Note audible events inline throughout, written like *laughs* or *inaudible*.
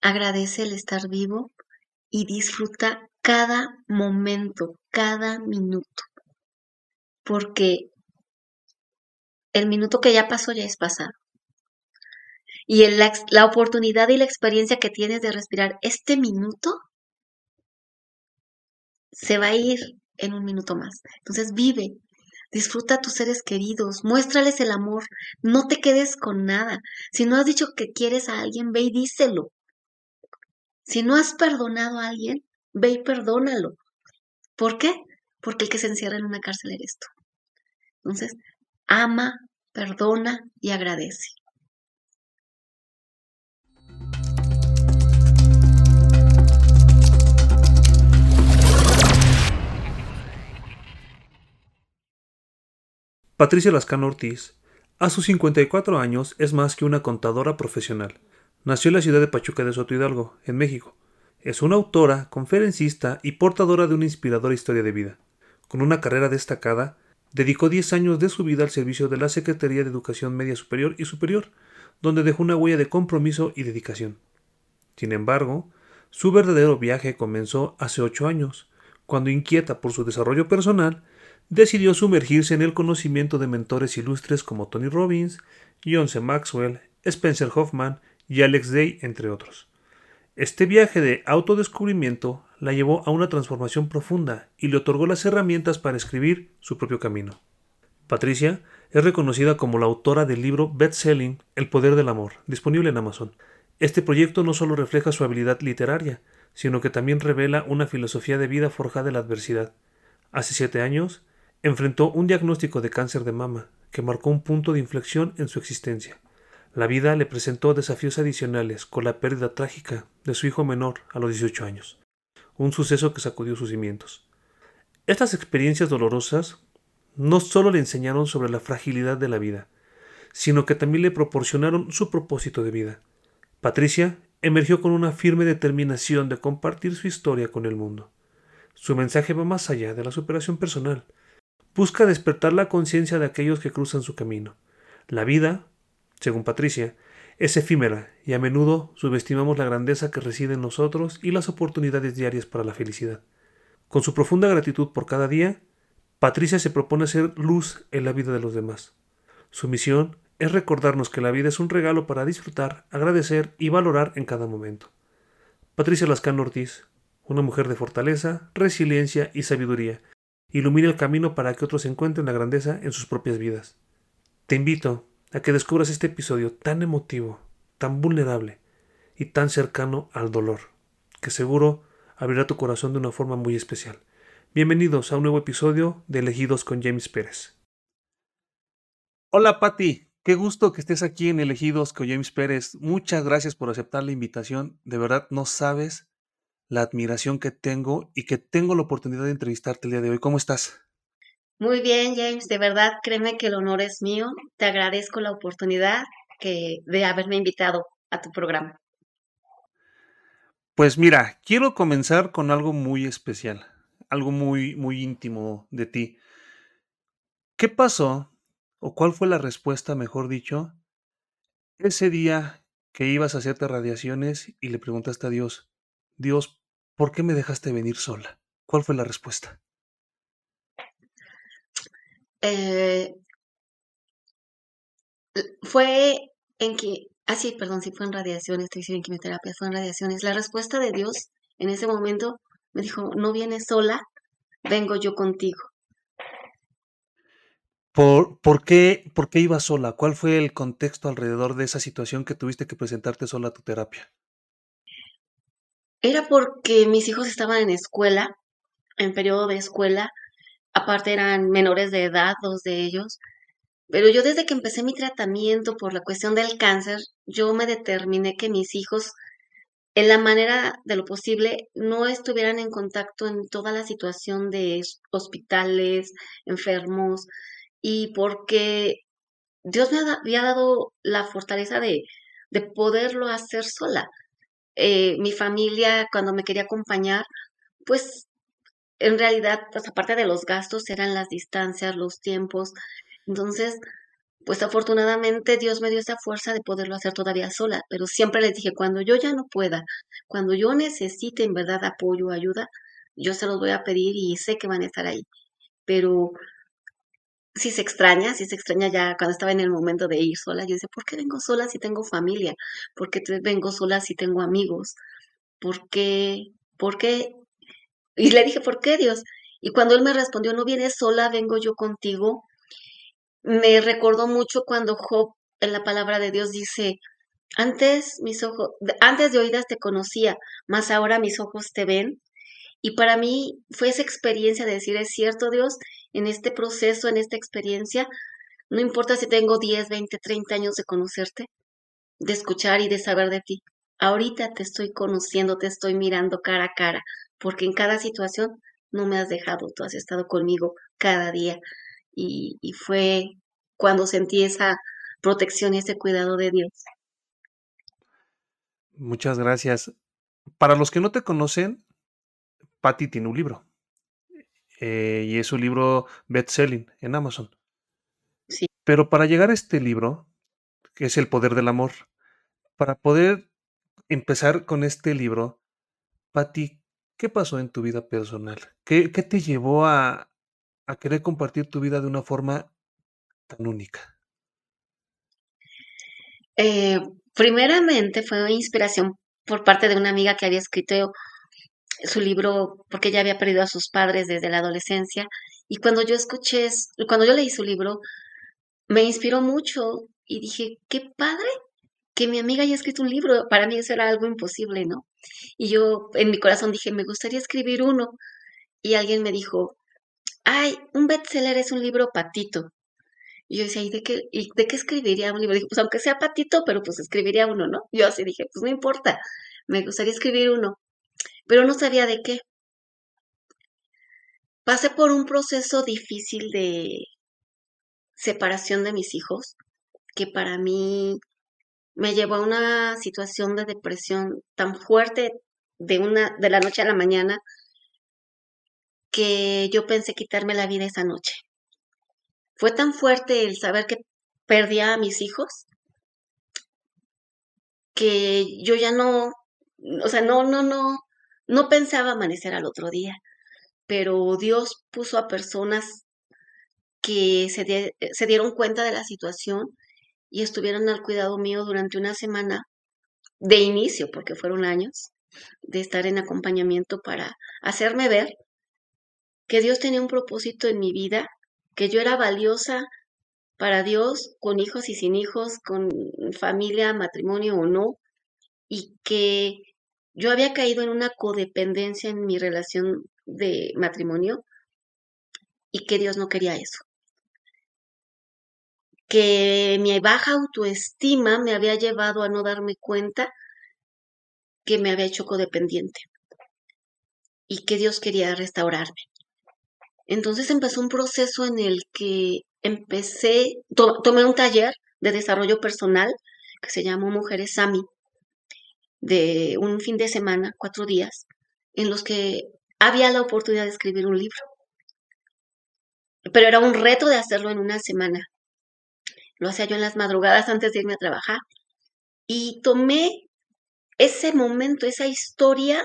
agradece el estar vivo y disfruta cada momento, cada minuto, porque el minuto que ya pasó ya es pasado. Y la, la oportunidad y la experiencia que tienes de respirar este minuto se va a ir en un minuto más. Entonces vive, disfruta a tus seres queridos, muéstrales el amor, no te quedes con nada. Si no has dicho que quieres a alguien, ve y díselo. Si no has perdonado a alguien, ve y perdónalo. ¿Por qué? Porque el que se encierra en una cárcel eres tú. Entonces, ama, perdona y agradece. Patricia Lascano Ortiz, a sus 54 años, es más que una contadora profesional. Nació en la ciudad de Pachuca de Soto Hidalgo, en México. Es una autora, conferencista y portadora de una inspiradora historia de vida. Con una carrera destacada, dedicó 10 años de su vida al servicio de la Secretaría de Educación Media Superior y Superior, donde dejó una huella de compromiso y dedicación. Sin embargo, su verdadero viaje comenzó hace ocho años, cuando inquieta por su desarrollo personal, decidió sumergirse en el conocimiento de mentores ilustres como Tony Robbins, John C. Maxwell, Spencer Hoffman y Alex Day, entre otros. Este viaje de autodescubrimiento la llevó a una transformación profunda y le otorgó las herramientas para escribir su propio camino. Patricia es reconocida como la autora del libro best-selling El poder del amor, disponible en Amazon. Este proyecto no solo refleja su habilidad literaria, sino que también revela una filosofía de vida forjada en la adversidad. Hace siete años, enfrentó un diagnóstico de cáncer de mama que marcó un punto de inflexión en su existencia. La vida le presentó desafíos adicionales con la pérdida trágica de su hijo menor a los 18 años, un suceso que sacudió sus cimientos. Estas experiencias dolorosas no solo le enseñaron sobre la fragilidad de la vida, sino que también le proporcionaron su propósito de vida. Patricia emergió con una firme determinación de compartir su historia con el mundo. Su mensaje va más allá de la superación personal, busca despertar la conciencia de aquellos que cruzan su camino. La vida, según Patricia, es efímera y a menudo subestimamos la grandeza que reside en nosotros y las oportunidades diarias para la felicidad. Con su profunda gratitud por cada día, Patricia se propone ser luz en la vida de los demás. Su misión es recordarnos que la vida es un regalo para disfrutar, agradecer y valorar en cada momento. Patricia Lascano Ortiz, una mujer de fortaleza, resiliencia y sabiduría, ilumina el camino para que otros encuentren la grandeza en sus propias vidas. Te invito a que descubras este episodio tan emotivo, tan vulnerable y tan cercano al dolor, que seguro abrirá tu corazón de una forma muy especial. Bienvenidos a un nuevo episodio de Elegidos con James Pérez. Hola Patti, qué gusto que estés aquí en Elegidos con James Pérez. Muchas gracias por aceptar la invitación. De verdad no sabes la admiración que tengo y que tengo la oportunidad de entrevistarte el día de hoy. ¿Cómo estás? Muy bien, James. De verdad, créeme que el honor es mío. Te agradezco la oportunidad de haberme invitado a tu programa. Pues mira, quiero comenzar con algo muy especial, algo muy, muy íntimo de ti. ¿Qué pasó, o cuál fue la respuesta, mejor dicho, ese día que ibas a hacerte radiaciones y le preguntaste a Dios, Dios, ¿por qué me dejaste venir sola? ¿Cuál fue la respuesta? Eh, fue en que, ah sí, perdón, sí fue en radiaciones, estoy diciendo en quimioterapia, fue en radiaciones. La respuesta de Dios en ese momento me dijo, no vienes sola, vengo yo contigo. ¿Por, por, qué, ¿Por qué ibas sola? ¿Cuál fue el contexto alrededor de esa situación que tuviste que presentarte sola a tu terapia? Era porque mis hijos estaban en escuela, en periodo de escuela, aparte eran menores de edad, dos de ellos, pero yo desde que empecé mi tratamiento por la cuestión del cáncer, yo me determiné que mis hijos, en la manera de lo posible, no estuvieran en contacto en toda la situación de hospitales, enfermos, y porque Dios me había dado la fortaleza de, de poderlo hacer sola. Eh, mi familia cuando me quería acompañar, pues en realidad, pues aparte de los gastos, eran las distancias, los tiempos. Entonces, pues afortunadamente Dios me dio esa fuerza de poderlo hacer todavía sola, pero siempre les dije, cuando yo ya no pueda, cuando yo necesite en verdad apoyo ayuda, yo se los voy a pedir y sé que van a estar ahí. Pero si se extraña, si se extraña ya cuando estaba en el momento de ir sola, yo decía, ¿por qué vengo sola si tengo familia? ¿Por qué vengo sola si tengo amigos? ¿Por qué? ¿Por qué? Y le dije, ¿por qué Dios? Y cuando él me respondió, no vienes sola, vengo yo contigo, me recordó mucho cuando Job en la palabra de Dios dice, antes mis ojos, antes de oídas te conocía, mas ahora mis ojos te ven. Y para mí fue esa experiencia de decir, es cierto Dios, en este proceso, en esta experiencia, no importa si tengo 10, 20, 30 años de conocerte, de escuchar y de saber de ti. Ahorita te estoy conociendo, te estoy mirando cara a cara, porque en cada situación no me has dejado, tú has estado conmigo cada día. Y, y fue cuando sentí esa protección y ese cuidado de Dios. Muchas gracias. Para los que no te conocen, Patty tiene un libro. Eh, y es un libro best-selling en Amazon. Sí. Pero para llegar a este libro, que es El Poder del Amor, para poder empezar con este libro, Patti, ¿qué pasó en tu vida personal? ¿Qué, te llevó a, a querer compartir tu vida de una forma tan única? Eh, primeramente fue inspiración por parte de una amiga que había escrito su libro porque ella había perdido a sus padres desde la adolescencia y cuando yo escuché, cuando yo leí su libro, me inspiró mucho y dije, qué padre que mi amiga haya escrito un libro. Para mí eso era algo imposible, ¿no? Y yo en mi corazón dije, me gustaría escribir uno. Y alguien me dijo, ay, un bestseller es un libro patito. Y yo decía, ¿y de qué, y de qué escribiría un libro? Dije, pues aunque sea patito, pero pues escribiría uno, ¿no? Yo así dije, pues no importa, me gustaría escribir uno pero no sabía de qué. Pasé por un proceso difícil de separación de mis hijos, que para mí me llevó a una situación de depresión tan fuerte de una de la noche a la mañana que yo pensé quitarme la vida esa noche. Fue tan fuerte el saber que perdía a mis hijos que yo ya no, o sea, no, no, no, no pensaba amanecer al otro día, pero Dios puso a personas que se, se dieron cuenta de la situación y estuvieron al cuidado mío durante una semana de inicio, porque fueron años, de estar en acompañamiento para hacerme ver que Dios tenía un propósito en mi vida, que yo era valiosa para Dios, con hijos y sin hijos, con familia, matrimonio o no, y que yo había caído en una codependencia en mi relación de matrimonio y que Dios no quería eso. Que mi baja autoestima me había llevado a no darme cuenta que me había hecho codependiente y que Dios quería restaurarme. Entonces empezó un proceso en el que empecé, tomé un taller de desarrollo personal que se llamó Mujeres Sami de un fin de semana, cuatro días, en los que había la oportunidad de escribir un libro. Pero era un reto de hacerlo en una semana. Lo hacía yo en las madrugadas antes de irme a trabajar. Y tomé ese momento, esa historia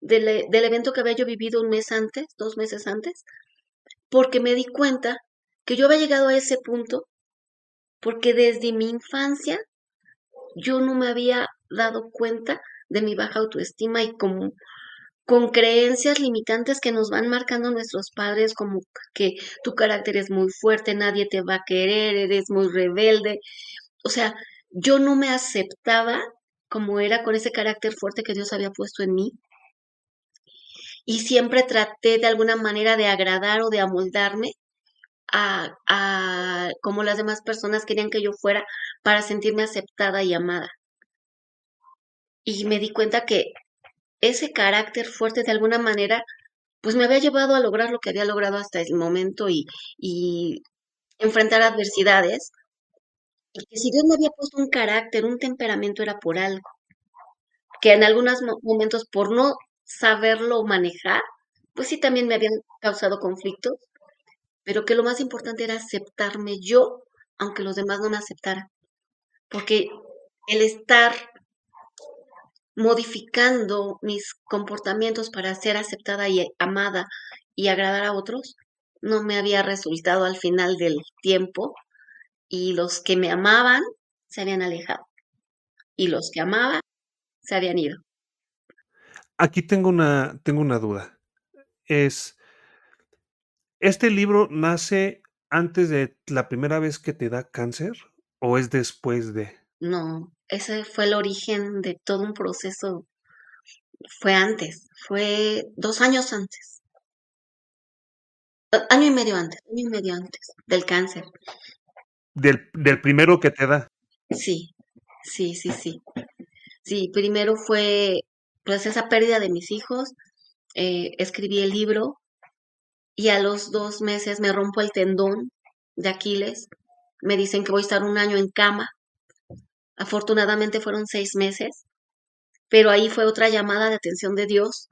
del, del evento que había yo vivido un mes antes, dos meses antes, porque me di cuenta que yo había llegado a ese punto porque desde mi infancia yo no me había dado cuenta de mi baja autoestima y como con creencias limitantes que nos van marcando nuestros padres como que tu carácter es muy fuerte, nadie te va a querer, eres muy rebelde. O sea, yo no me aceptaba como era con ese carácter fuerte que Dios había puesto en mí. Y siempre traté de alguna manera de agradar o de amoldarme a, a como las demás personas querían que yo fuera para sentirme aceptada y amada y me di cuenta que ese carácter fuerte de alguna manera pues me había llevado a lograr lo que había logrado hasta el momento y, enfrentar adversidades y que si Dios me había puesto un carácter, un temperamento era por algo, que en algunos momentos por no saberlo manejar, pues sí también me habían causado conflictos, pero que lo más importante era aceptarme yo aunque los demás no me aceptaran. Porque el estar modificando mis comportamientos para ser aceptada y amada y agradar a otros, no me había resultado al final del tiempo y los que me amaban se habían alejado y los que amaban se habían ido. Aquí tengo una, tengo una duda. Es, ¿este libro nace antes de la primera vez que te da cáncer o es después de? No, ese fue el origen de todo un proceso. Fue antes, fue dos años antes. Año y medio antes, año y medio antes del cáncer. Del, del primero que te da. Sí, sí, sí, sí. Sí, primero fue pues esa pérdida de mis hijos, eh, escribí el libro y a los dos meses me rompo el tendón de Aquiles, me dicen que voy a estar un año en cama, afortunadamente fueron seis meses, pero ahí fue otra llamada de atención de Dios,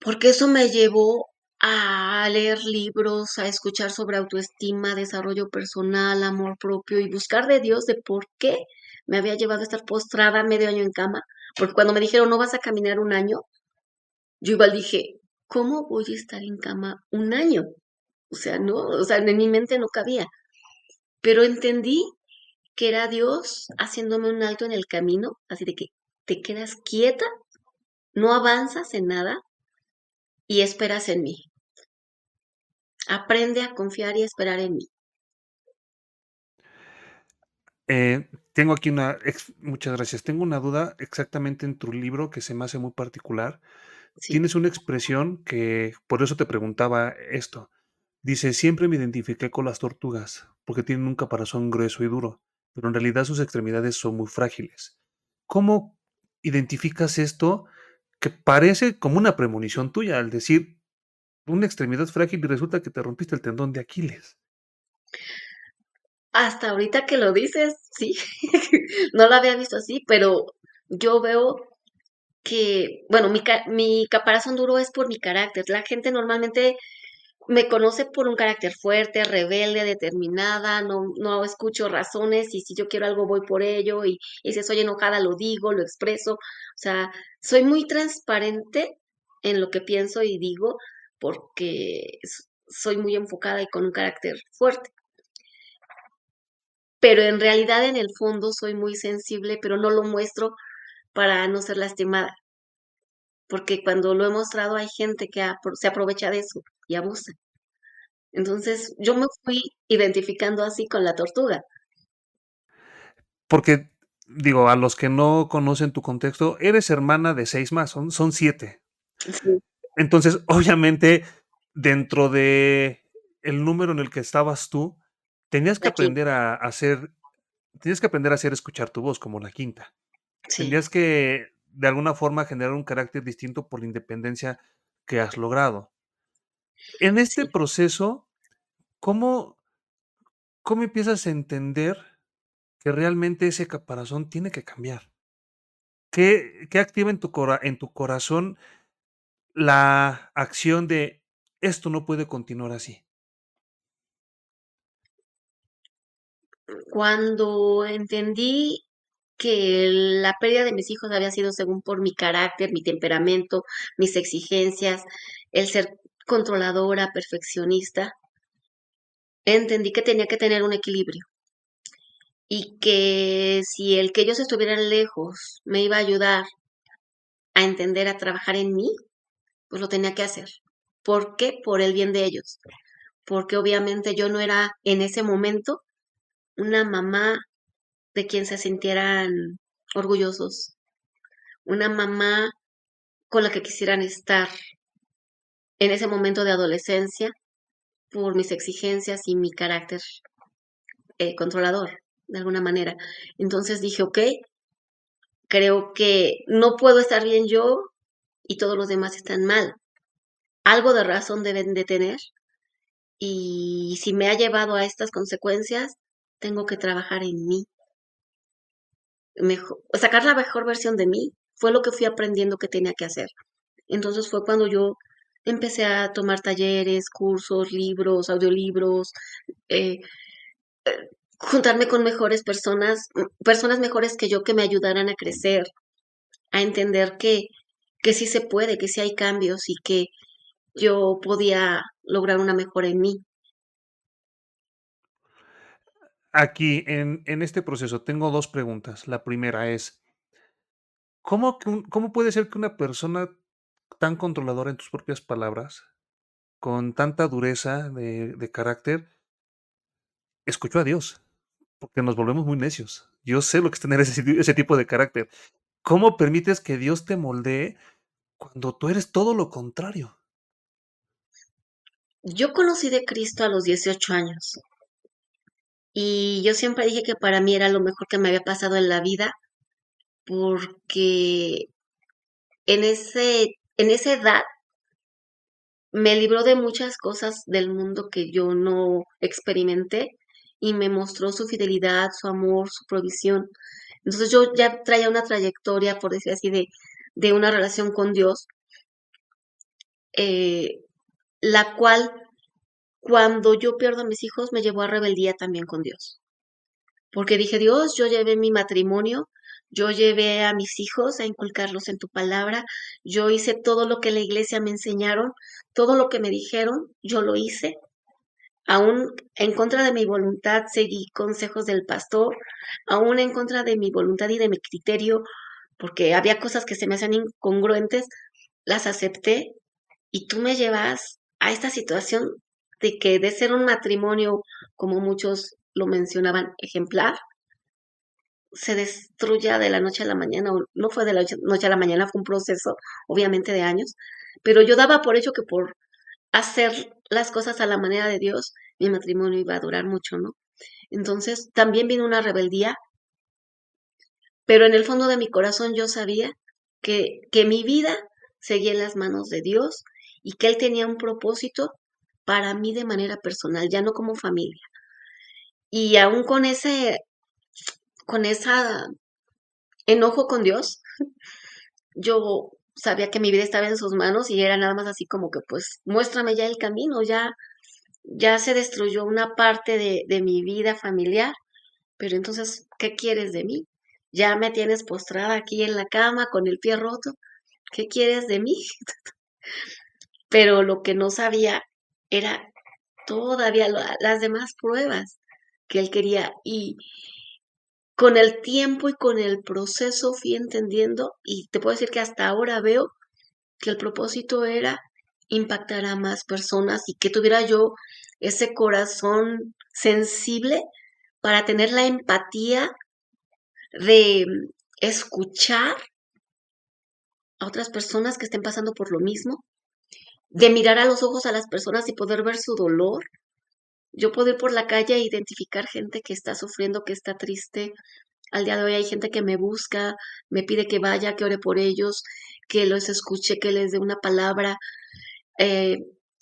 porque eso me llevó a leer libros, a escuchar sobre autoestima, desarrollo personal, amor propio y buscar de Dios de por qué me había llevado a estar postrada medio año en cama, porque cuando me dijeron no vas a caminar un año, yo igual dije, ¿cómo voy a estar en cama un año? O sea, no, o sea, en mi mente no cabía. Pero entendí que era Dios haciéndome un alto en el camino, así de que te quedas quieta, no avanzas en nada y esperas en mí. Aprende a confiar y esperar en mí. Eh, tengo aquí una, muchas gracias. Tengo una duda exactamente en tu libro que se me hace muy particular. Tienes una expresión que, por eso te preguntaba esto. Dice, siempre me identifiqué con las tortugas, porque tienen un caparazón grueso y duro, pero en realidad sus extremidades son muy frágiles. ¿Cómo identificas esto que parece como una premonición tuya al decir una extremidad frágil y resulta que te rompiste el tendón de Aquiles? Hasta ahorita que lo dices, sí, *laughs* no lo había visto así, pero yo veo que, bueno, mi, mi caparazón duro es por mi carácter. La gente normalmente me conoce por un carácter fuerte, rebelde, determinada, no, no escucho razones y si yo quiero algo voy por ello y, y si soy enojada lo digo, lo expreso. O sea, soy muy transparente en lo que pienso y digo porque soy muy enfocada y con un carácter fuerte pero en realidad en el fondo soy muy sensible, pero no lo muestro para no ser lastimada. Porque cuando lo he mostrado hay gente que se aprovecha de eso y abusa. Entonces yo me fui identificando así con la tortuga. Porque, digo, a los que no conocen tu contexto, eres hermana de seis más, son, son siete. Entonces, *laughs* obviamente, dentro de el número en el que estabas tú, Tenías que aprender a hacer, tenías que aprender a hacer escuchar tu voz como la quinta. Tenías que, de alguna forma, generar un carácter distinto por la independencia que has logrado. En este proceso, ¿cómo, ¿cómo empiezas a entender que realmente ese caparazón tiene que cambiar? ¿Qué, qué activa en tu, en tu corazón la acción de esto no puede continuar así? Cuando entendí que la pérdida de mis hijos había sido según por mi carácter, mi temperamento, mis exigencias, el ser controladora, perfeccionista, entendí que tenía que tener un equilibrio y que si el que ellos estuvieran lejos me iba a ayudar a entender, a trabajar en mí, pues lo tenía que hacer. ¿Por qué? Por el bien de ellos. Porque obviamente yo no era en ese momento una mamá de quien se sintieran orgullosos, una mamá con la que quisieran estar en ese momento de adolescencia por mis exigencias y mi carácter eh, controlador, de alguna manera. Entonces dije, ok, creo que no puedo estar bien yo y todos los demás están mal. Algo de razón deben de tener. Y si me ha llevado a estas consecuencias, tengo que trabajar en mí. Mejor, sacar la mejor versión de mí fue lo que fui aprendiendo que tenía que hacer. Entonces fue cuando yo empecé a tomar talleres, cursos, libros, audiolibros, eh, juntarme con mejores personas, personas mejores que yo que me ayudaran a crecer, a entender que, que sí se puede, que sí hay cambios y que yo podía lograr una mejora en mí. Aquí, en, en este proceso, tengo dos preguntas. La primera es, ¿cómo, ¿cómo puede ser que una persona tan controladora en tus propias palabras, con tanta dureza de, de carácter, escuchó a Dios? Porque nos volvemos muy necios. Yo sé lo que es tener ese, ese tipo de carácter. ¿Cómo permites que Dios te moldee cuando tú eres todo lo contrario? Yo conocí de Cristo a los 18 años y yo siempre dije que para mí era lo mejor que me había pasado en la vida porque en, ese, en esa edad me libró de muchas cosas del mundo que yo no experimenté y me mostró su fidelidad, su amor, su provisión. Entonces yo ya traía una trayectoria, por decir así, de, de una relación con Dios, eh, la cual cuando yo pierdo a mis hijos me llevó a rebeldía también con Dios. Porque dije, Dios, yo llevé mi matrimonio, yo llevé a mis hijos a inculcarlos en tu palabra, yo hice todo lo que la iglesia me enseñaron, todo lo que me dijeron, yo lo hice. Aún en contra de mi voluntad seguí consejos del pastor, aún en contra de mi voluntad y de mi criterio, porque había cosas que se me hacían incongruentes, las acepté y tú me llevas a esta situación de que de ser un matrimonio, como muchos lo mencionaban, ejemplar, se destruya de la noche a la mañana, no fue de la noche a la mañana, fue un proceso, obviamente, de años, pero yo daba por hecho que por hacer las cosas a la manera de Dios, mi matrimonio iba a durar mucho, ¿no? Entonces, también vino una rebeldía, pero en el fondo de mi corazón yo sabía que, que mi vida seguía en las manos de Dios y que Él tenía un propósito para mí de manera personal, ya no como familia. Y aún con ese, con esa enojo con Dios, *laughs* yo sabía que mi vida estaba en sus manos y era nada más así como que pues muéstrame ya el camino, ya, ya se destruyó una parte de, de mi vida familiar, pero entonces, ¿qué quieres de mí? Ya me tienes postrada aquí en la cama con el pie roto, ¿qué quieres de mí? *laughs* pero lo que no sabía era todavía las demás pruebas que él quería. Y con el tiempo y con el proceso fui entendiendo y te puedo decir que hasta ahora veo que el propósito era impactar a más personas y que tuviera yo ese corazón sensible para tener la empatía de escuchar a otras personas que estén pasando por lo mismo de mirar a los ojos a las personas y poder ver su dolor. Yo puedo ir por la calle e identificar gente que está sufriendo, que está triste. Al día de hoy hay gente que me busca, me pide que vaya, que ore por ellos, que los escuche, que les dé una palabra. Eh,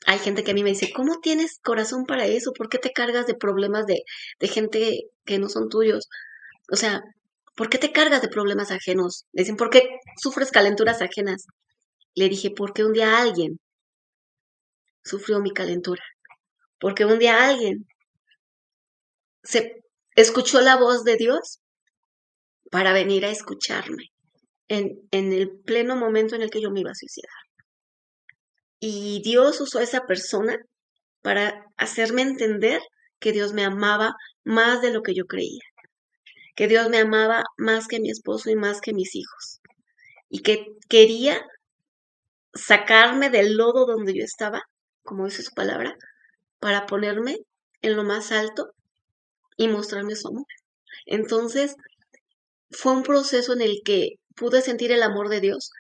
hay gente que a mí me dice, ¿cómo tienes corazón para eso? ¿Por qué te cargas de problemas de, de gente que no son tuyos? O sea, ¿por qué te cargas de problemas ajenos? dicen, ¿por qué sufres calenturas ajenas? Le dije, porque un día alguien sufrió mi calentura. Porque un día alguien se escuchó la voz de Dios para venir a escucharme en, en el pleno momento en el que yo me iba a suicidar. Y Dios usó esa persona para hacerme entender que Dios me amaba más de lo que yo creía, que Dios me amaba más que mi esposo y más que mis hijos, y que quería sacarme del lodo donde yo estaba como dice su palabra, para ponerme en lo más alto y mostrarme su amor. Entonces, fue un proceso en el que pude sentir el amor de Dios.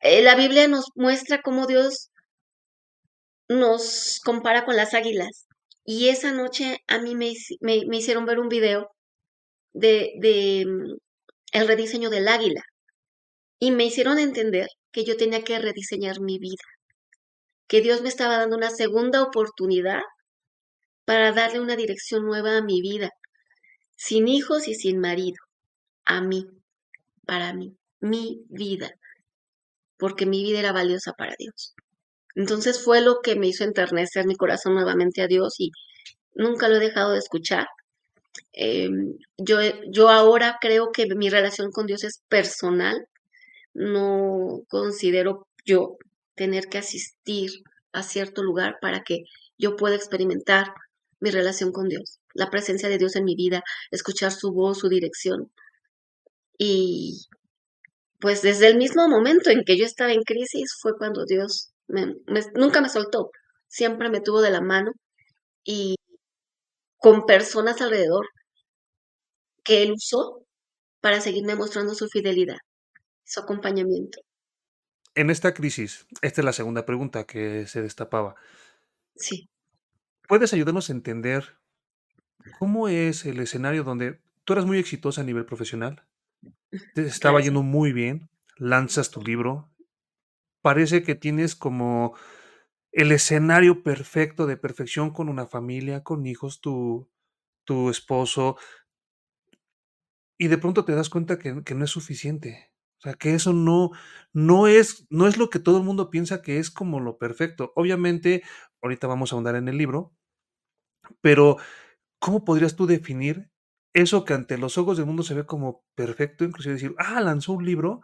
Eh, la Biblia nos muestra cómo Dios nos compara con las águilas. Y esa noche a mí me, me, hicieron ver un video de, de mm, el rediseño del águila. Y me hicieron entender que yo tenía que rediseñar mi vida que Dios me estaba dando una segunda oportunidad para darle una dirección nueva a mi vida, sin hijos y sin marido, a mí, para mí, mi vida, porque mi vida era valiosa para Dios. Entonces fue lo que me hizo enternecer mi corazón nuevamente a Dios y nunca lo he dejado de escuchar. Em, yo, yo ahora creo que mi relación con Dios es personal. No considero yo tener que asistir a cierto lugar para que yo pueda experimentar mi relación con Dios, la presencia de Dios en mi vida, escuchar su voz, su dirección. Y pues desde el mismo momento en que yo estaba en crisis fue cuando Dios nunca me soltó, siempre me tuvo de la mano y con personas alrededor que Él usó para seguirme mostrando su fidelidad, su acompañamiento. En esta crisis, esta es la segunda pregunta que se destapaba. Sí. ¿Puedes ayudarnos a entender cómo es el escenario donde tú eras muy exitosa a nivel profesional? Te estaba yendo muy bien, lanzas tu libro, parece que tienes como el escenario perfecto de perfección con una familia, con hijos, tu, tu esposo, y de pronto te das cuenta que, que no es suficiente. O sea, que eso no, no, es, no es lo que todo el mundo piensa que es como lo perfecto. Obviamente, ahorita vamos a ahondar en el libro, pero ¿cómo podrías tú definir eso que ante los ojos del mundo se ve como perfecto? Inclusive decir, ah, lanzó un libro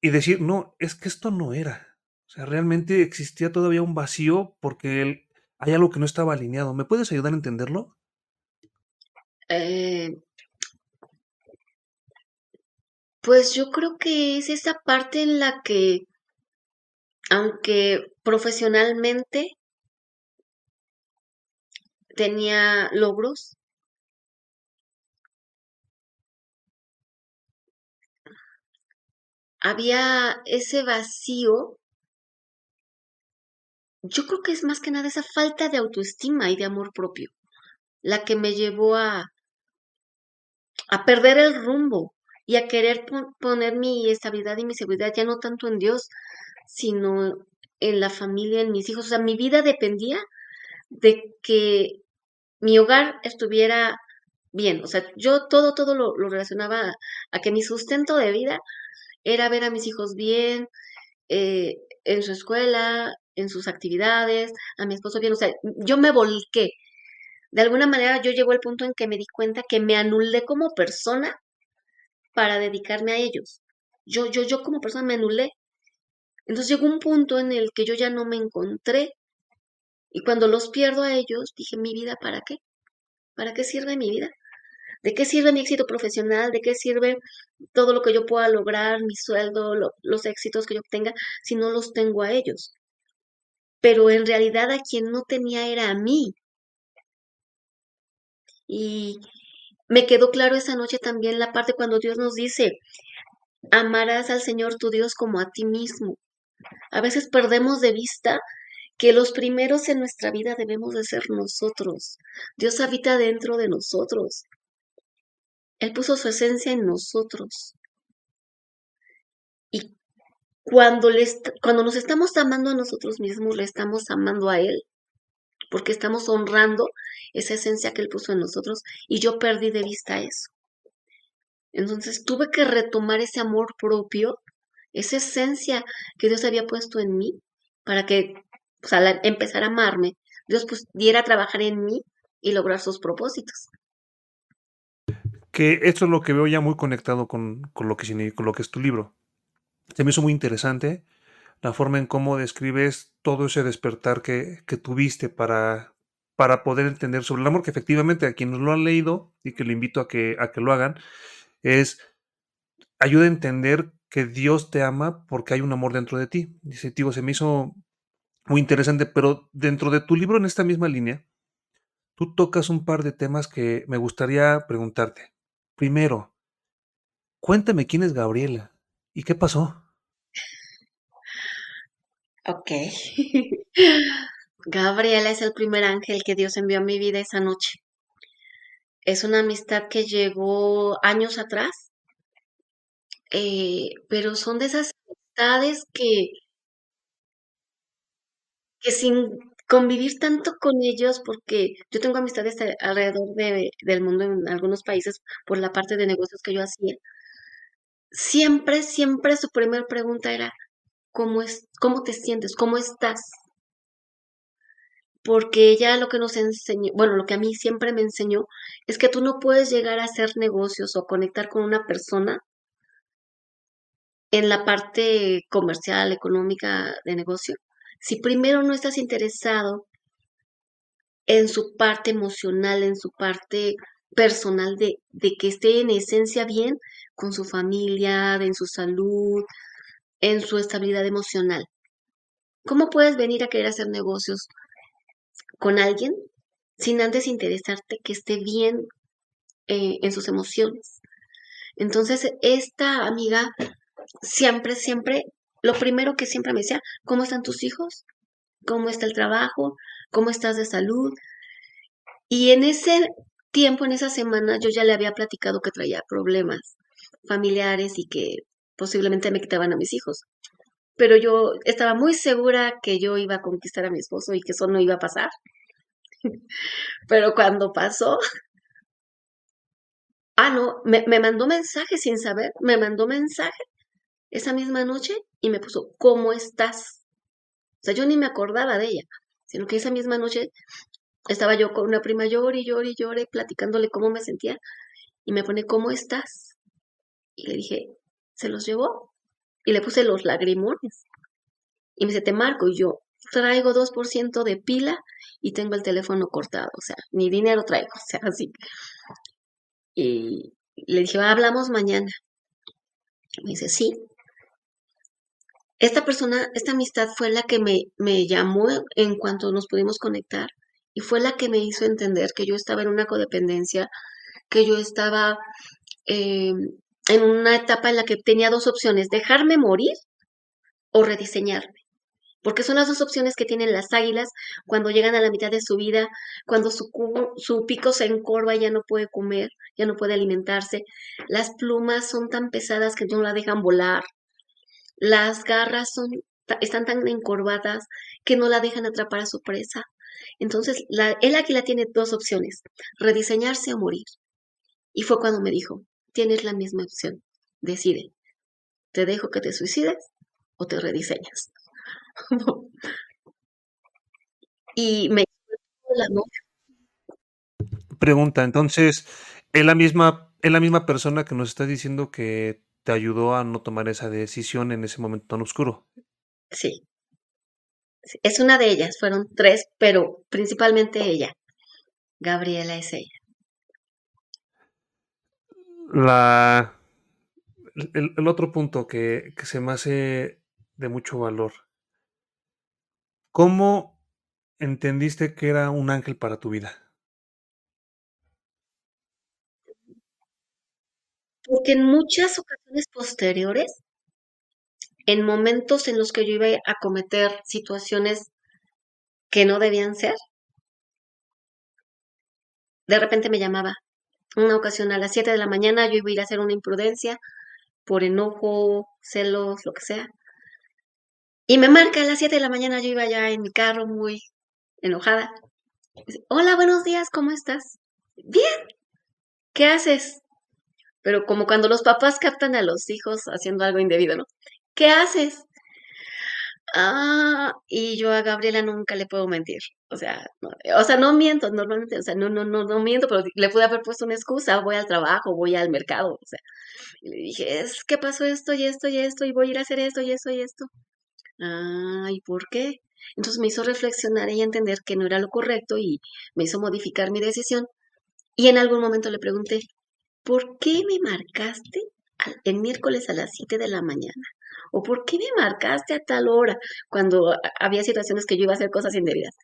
y decir, no, es que esto no era. O sea, realmente existía todavía un vacío porque hay algo que no estaba alineado. ¿Me puedes ayudar a entenderlo? Eh, pues yo creo que es esa parte en la que, aunque profesionalmente tenía logros, había ese vacío. Yo creo que es más que nada esa falta de autoestima y de amor propio la que me llevó a, a perder el rumbo, y a querer poner mi estabilidad y mi seguridad ya no tanto en Dios, sino en la familia, en mis hijos. O sea, mi vida dependía de que mi hogar estuviera bien. O sea, yo todo, todo lo, relacionaba a, que mi sustento de vida era ver a mis hijos bien, eh, en su escuela, en sus actividades, a mi esposo bien. O sea, yo me volqué. De alguna manera yo llegó al punto en que me di cuenta que me anulé como persona para dedicarme a ellos. Yo, yo, yo como persona me anulé. Entonces llegó un punto en el que yo ya no me encontré. Y cuando los pierdo a ellos, dije, ¿mi vida para qué? ¿Para qué sirve mi vida? ¿De qué sirve mi éxito profesional? ¿De qué sirve todo lo que yo pueda lograr, mi sueldo, los éxitos que yo tenga, si no los tengo a ellos? Pero en realidad a quien no tenía era a mí. Y, me quedó claro esa noche también la parte cuando Dios nos dice, amarás al Señor tu Dios como a ti mismo. A veces perdemos de vista que los primeros en nuestra vida debemos de ser nosotros. Dios habita dentro de nosotros. Él puso su esencia en nosotros. Y cuando, cuando nos estamos amando a nosotros mismos, le estamos amando a Él porque estamos honrando esa esencia que Él puso en nosotros y yo perdí de vista eso. Entonces tuve que retomar ese amor propio, esa esencia que Dios había puesto en mí para que pues, al empezar a amarme, Dios pudiera trabajar en mí y lograr sus propósitos. Que esto es lo que veo ya muy conectado con, con lo, que, con lo que es tu libro. Se me hizo muy interesante la forma en cómo describes todo ese despertar que, tuviste para, para poder entender sobre el amor, que efectivamente a quienes lo han leído y que le invito a que, a que lo hagan, es ayuda a entender que Dios te ama porque hay un amor dentro de ti. Dice, tío, se me hizo muy interesante, pero dentro de tu libro, en esta misma línea, tú tocas un par de temas que me gustaría preguntarte. Primero, cuéntame quién es Gabriela y qué pasó. Ok. *laughs* Gabriela es el primer ángel que Dios envió a mi vida esa noche. Es una amistad que llegó años atrás, eh, pero son de esas amistades que, que sin convivir tanto con ellos, porque yo tengo amistades alrededor del mundo en algunos países por la parte de negocios que yo hacía, siempre, siempre su primera pregunta era, ¿Cómo, es, cómo te sientes? ¿Cómo estás? porque ella lo que nos enseñó, bueno, lo que a mí siempre me enseñó es que tú no puedes llegar a hacer negocios o conectar con una persona en la parte comercial, económica de negocio, si primero no estás interesado en su parte emocional, en su parte personal de, de que esté en esencia bien con su familia, en su salud, en su estabilidad emocional. ¿Cómo puedes venir a querer hacer negocios con alguien sin antes interesarte que esté bien eh, en sus emociones. Entonces, esta amiga siempre, siempre, lo primero que siempre me decía, ¿cómo están tus hijos? ¿Cómo está el trabajo? ¿Cómo estás de salud? Y en ese tiempo, en esa semana, yo ya le había platicado que traía problemas familiares y que posiblemente me quitaban a mis hijos. Pero yo estaba muy segura que yo iba a conquistar a mi esposo y que eso no iba a pasar. *laughs* Pero cuando pasó, *laughs* ah, no, me, me mandó mensaje sin saber, me mandó mensaje esa misma noche y me puso, ¿cómo estás? O sea, yo ni me acordaba de ella, sino que esa misma noche estaba yo con una prima, llore, llore, llore, platicándole cómo me sentía, y me pone, ¿cómo estás? Y le dije, ¿se los llevó? Y le puse los lagrimones. Y me dice, te marco, y yo, traigo 2% de pila y tengo el teléfono cortado, o sea, ni dinero traigo, o sea, así. Y le dije, hablamos mañana. Me dice, sí. Esta persona, esta amistad fue la que me, me llamó en cuanto nos pudimos conectar y fue la que me hizo entender que yo estaba en una codependencia, que yo estaba eh, en una etapa en la que tenía dos opciones, dejarme morir o rediseñarme porque son las dos opciones que tienen las águilas cuando llegan a la mitad de su vida, cuando su, pico se encorva y ya no puede comer, ya no puede alimentarse. Las plumas son tan pesadas que no la dejan volar. Las garras son, están tan encorvadas que no la dejan atrapar a su presa. Entonces, la, el águila tiene dos opciones, rediseñarse o morir. Y fue cuando me dijo, tienes la misma opción, decide, te dejo que te suicides o te rediseñas. *laughs* y me Pregunta, entonces, ¿es la misma, es la misma persona que nos está diciendo que te ayudó a no tomar esa decisión en ese momento tan oscuro? Sí. Es una de ellas, fueron tres, pero principalmente ella. Gabriela es ella. La, el, otro punto que, que se me hace de mucho valor ¿Cómo entendiste que era un ángel para tu vida? Porque en muchas ocasiones posteriores, en momentos en los que yo iba a cometer situaciones que no debían ser, de repente me llamaba. Una ocasión a las 7 de la mañana yo iba a ir a hacer una imprudencia por enojo, celos, lo que sea. Y me marca a las 7 de la mañana, yo iba ya en mi carro muy enojada. Hola, buenos días, ¿cómo estás? Bien, ¿qué haces? Pero como cuando los papás captan a los hijos haciendo algo indebido, ¿no? ¿Qué haces? Ah, y yo a Gabriela nunca le puedo mentir. O sea, no, o sea, no miento normalmente, o sea, no, no, no, no miento, pero le pude haber puesto una excusa, voy al trabajo, voy al mercado, o sea, le dije, es que pasó esto y esto y esto, y voy a ir a hacer esto y esto y esto. Ah, ¿y por qué? Entonces me hizo reflexionar y entender que no era lo correcto y me hizo modificar mi decisión. Y en algún momento le pregunté, ¿por qué me marcaste el miércoles a las 7 de la mañana? ¿O por qué me marcaste a tal hora cuando había situaciones que yo iba a hacer cosas indebidas?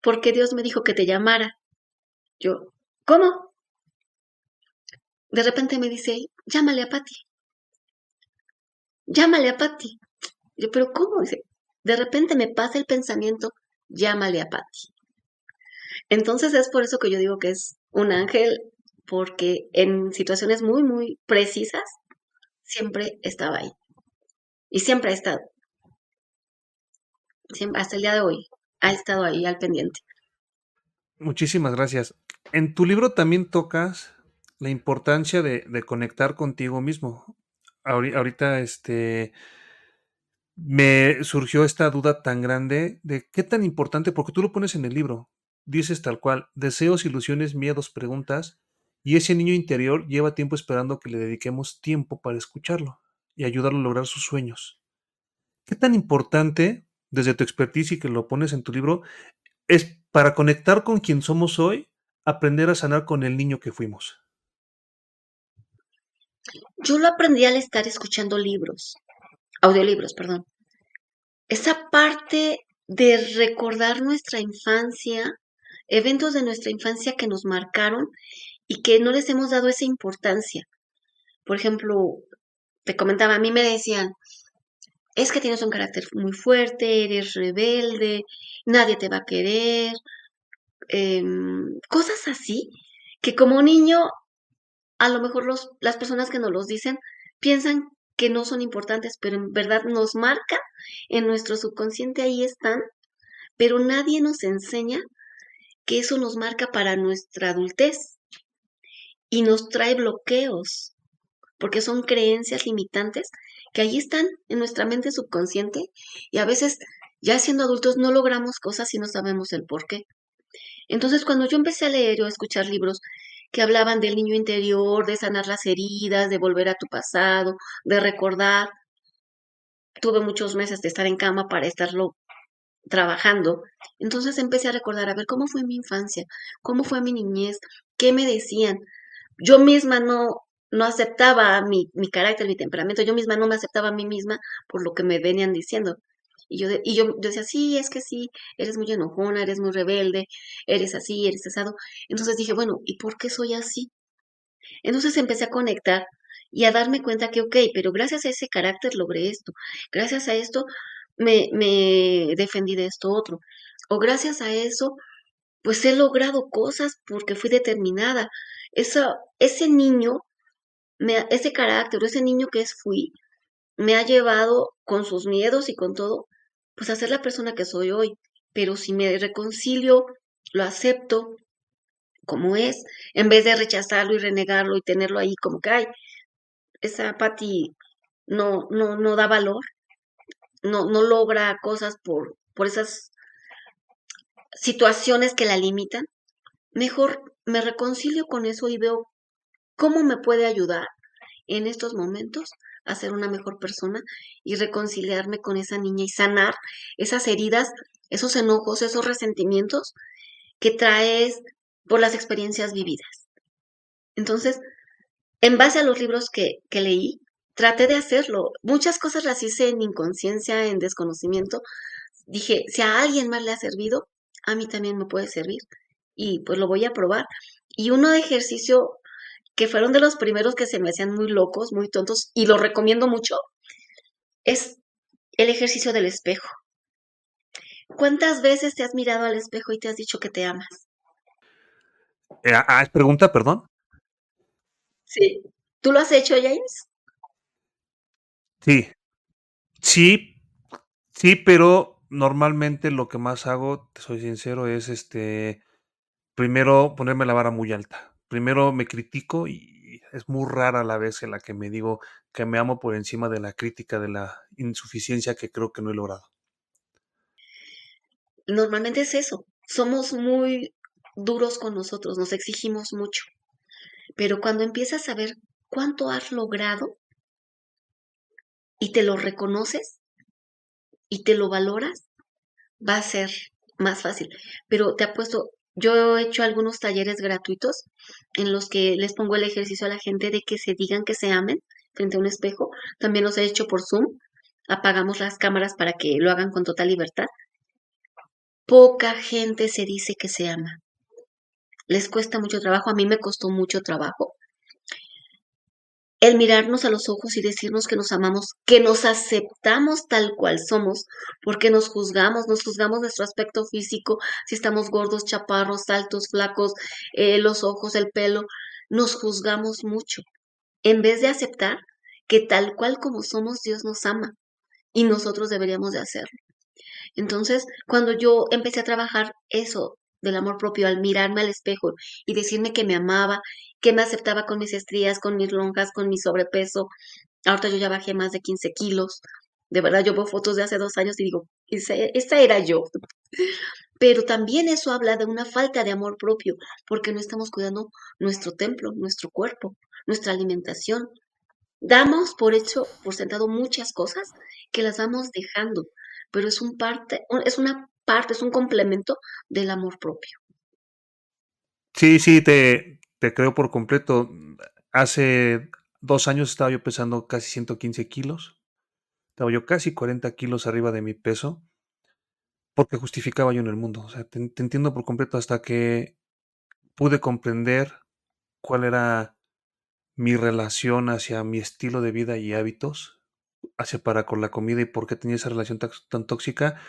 Porque Dios me dijo que te llamara. Yo, ¿cómo? De repente me dice, llámale a Patti. Llámale a Patti. Yo, pero ¿cómo? Dice, de repente me pasa el pensamiento, llámale a Patti. Entonces es por eso que yo digo que es un ángel, porque en situaciones muy, muy precisas, siempre estaba ahí. Y siempre ha estado. Hasta el día de hoy, ha estado ahí al pendiente. Muchísimas gracias. En tu libro también tocas la importancia de, de conectar contigo mismo. Ahorita, este, me surgió esta duda tan grande de qué tan importante, porque tú lo pones en el libro, dices tal cual, deseos, ilusiones, miedos, preguntas, y ese niño interior lleva tiempo esperando que le dediquemos tiempo para escucharlo y ayudarlo a lograr sus sueños. ¿Qué tan importante, desde tu expertise y que lo pones en tu libro, es para conectar con quien somos hoy, aprender a sanar con el niño que fuimos? Yo lo aprendí al estar escuchando libros, audiolibros, perdón. Esa parte de recordar nuestra infancia, eventos de nuestra infancia que nos marcaron y que no les hemos dado esa importancia. Por ejemplo, te comentaba, a mí me decían, es que tienes un carácter muy fuerte, eres rebelde, nadie te va a querer, em, cosas así, que como niño, a lo mejor los, las personas que nos los dicen piensan que no son importantes, pero en verdad nos marca en nuestro subconsciente, ahí están, pero nadie nos enseña que eso nos marca para nuestra adultez y nos trae bloqueos, porque son creencias limitantes que ahí están en nuestra mente subconsciente y a veces ya siendo adultos no logramos cosas y no sabemos el por qué. Entonces cuando yo empecé a leer o a escuchar libros que hablaban del niño interior, de sanar las heridas, de volver a tu pasado, de recordar, tuve muchos meses de estar en cama para estarlo trabajando. Entonces empecé a recordar, a ver, ¿cómo fue mi infancia? ¿Cómo fue mi niñez? ¿Qué me decían? Yo misma no, no aceptaba mi, mi carácter, mi temperamento, yo misma no me aceptaba a mí misma por lo que me venían diciendo. Y yo, y yo, decía, sí, es que sí, eres muy enojona, eres muy rebelde, eres así, eres asado. Entonces dije, bueno, ¿y por qué soy así? Entonces empecé a conectar y a darme cuenta que, ok, pero gracias a ese carácter logré esto, gracias a esto me, me defendí de esto otro, o gracias a eso, pues he logrado cosas porque fui determinada. Eso, ese niño ese carácter, ese niño que es fui, me ha llevado con sus miedos y con todo, pues a ser la persona que soy hoy. Pero si me reconcilio, lo acepto como es, en vez de rechazarlo y renegarlo y tenerlo ahí como que, ay, esa Patti no, no, no da valor, no, no logra cosas por, por esas situaciones que la limitan, mejor me reconcilio con eso y veo cómo me puede ayudar en estos momentos a ser una mejor persona y reconciliarme con esa niña y sanar esas heridas, esos enojos, esos resentimientos que traes por las experiencias vividas. Entonces, en base a los libros que, que leí, traté de hacerlo. Muchas cosas las hice en inconsciencia, en desconocimiento. Dije, si a alguien más le ha servido, a mí también me puede servir. Y pues lo voy a probar. Y uno de ejercicio que fueron de los primeros que se me hacían muy locos, muy tontos, y lo recomiendo mucho, es el ejercicio del espejo. ¿Cuántas veces te has mirado al espejo y te has dicho que te amas? Eh, ah, ¿es pregunta, perdón? Sí. ¿Tú lo has hecho, James? Sí. Sí, sí, pero normalmente lo que más hago, te soy sincero, es este primero ponerme la vara muy alta primero me critico y es muy rara la vez en la que me digo que me amo por encima de la crítica de la insuficiencia que creo que no he logrado. Normalmente es eso. Somos muy duros con nosotros, nos exigimos mucho. Pero cuando empiezas a ver cuánto has logrado y te lo reconoces y te lo valoras, va a ser más fácil. Pero te apuesto, yo he hecho algunos talleres gratuitos en los que les pongo el ejercicio a la gente de que se digan que se amen frente a un espejo. También los he hecho por Zoom. Apagamos las cámaras para que lo hagan con total libertad. Poca gente se dice que se ama. Les cuesta mucho trabajo. A mí me costó mucho trabajo el mirarnos a los ojos y decirnos que nos amamos, que nos aceptamos tal cual somos, porque nos juzgamos, nos juzgamos nuestro aspecto físico, si estamos gordos, chaparros, altos, flacos, eh, los ojos, el pelo, nos juzgamos mucho, en vez de aceptar que tal cual como somos, Dios nos ama y nosotros deberíamos de hacerlo. Entonces, cuando yo empecé a trabajar eso del amor propio al mirarme al espejo y decirme que me amaba que me aceptaba con mis estrías, con mis lonjas, con mi sobrepeso. Ahorita yo ya bajé más de 15 kilos. De verdad, yo veo fotos de hace dos años y digo, esa era yo. Pero también eso habla de una falta de amor propio, porque no estamos cuidando nuestro templo, nuestro cuerpo, nuestra alimentación. Damos por hecho, por sentado muchas cosas que las vamos dejando, pero es un parte, es una parte, es un complemento del amor propio. Sí, sí, te, te creo por completo. Hace dos años estaba yo pesando casi 115 kilos. Estaba yo casi 40 kilos arriba de mi peso. Porque justificaba yo en el mundo. O sea, te, te entiendo por completo hasta que pude comprender cuál era mi relación hacia mi estilo de vida y hábitos, hacia para con la comida y por qué tenía esa relación tan tóxica.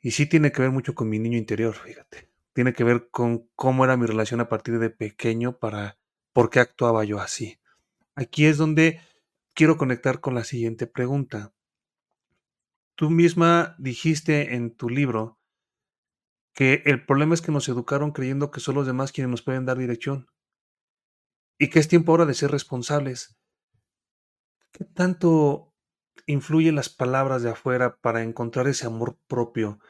Y sí tiene que ver mucho con mi niño interior, fíjate. Tiene que ver con cómo era mi relación a partir de pequeño para por qué actuaba yo así. Aquí es donde quiero conectar con la siguiente pregunta. Tú misma dijiste en tu libro que el problema es que nos educaron creyendo que son los demás quienes nos pueden dar dirección y que es tiempo ahora de ser responsables. ¿Qué tanto influyen las palabras de afuera para encontrar ese amor propio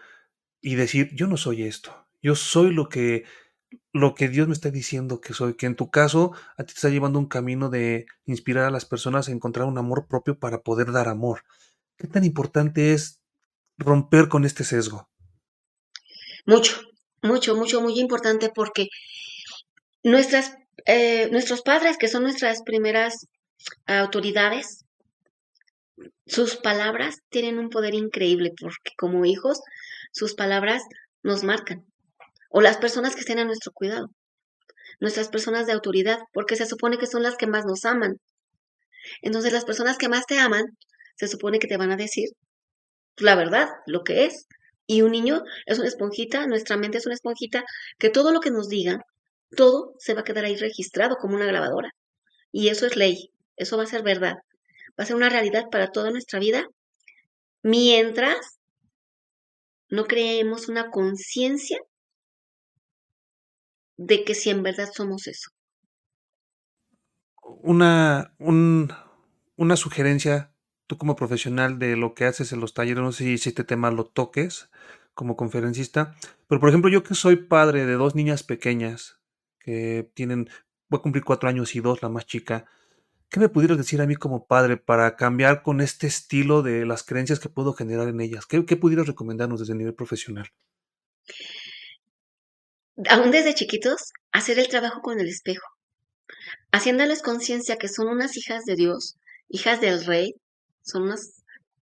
y decir, yo no soy esto, yo soy lo que lo que Dios me está diciendo que soy, que en tu caso a ti te está llevando un camino de inspirar a las personas a encontrar un amor propio para poder dar amor. ¿Qué tan importante es romper con este sesgo? Mucho, mucho, mucho, muy importante porque nuestras eh, nuestros padres, que son nuestras primeras autoridades, sus palabras tienen un poder increíble porque como hijos, sus palabras nos marcan. O las personas que estén a nuestro cuidado, nuestras personas de autoridad, porque se supone que son las que más nos aman. Entonces las personas que más te aman, se supone que te van a decir la verdad, lo que es. Y un niño es una esponjita, nuestra mente es una esponjita, que todo lo que nos diga todo se va a quedar ahí registrado como una grabadora. Y eso es ley, eso va a ser verdad, va a ser una realidad para toda nuestra vida, mientras no creemos una conciencia de que si en verdad somos eso. Una, una sugerencia, tú como profesional de lo que haces en los talleres, no sé si este tema lo toques como conferencista, pero por ejemplo yo que soy padre de dos niñas pequeñas, que tienen, voy a cumplir cuatro años y dos, la más chica. ¿Qué me pudieras decir a mí como padre para cambiar con este estilo de las creencias que puedo generar en ellas? ¿Qué, pudieras recomendarnos desde el nivel profesional? Aún desde chiquitos, hacer el trabajo con el espejo, haciéndoles conciencia que son unas hijas de Dios, hijas del rey, son unas,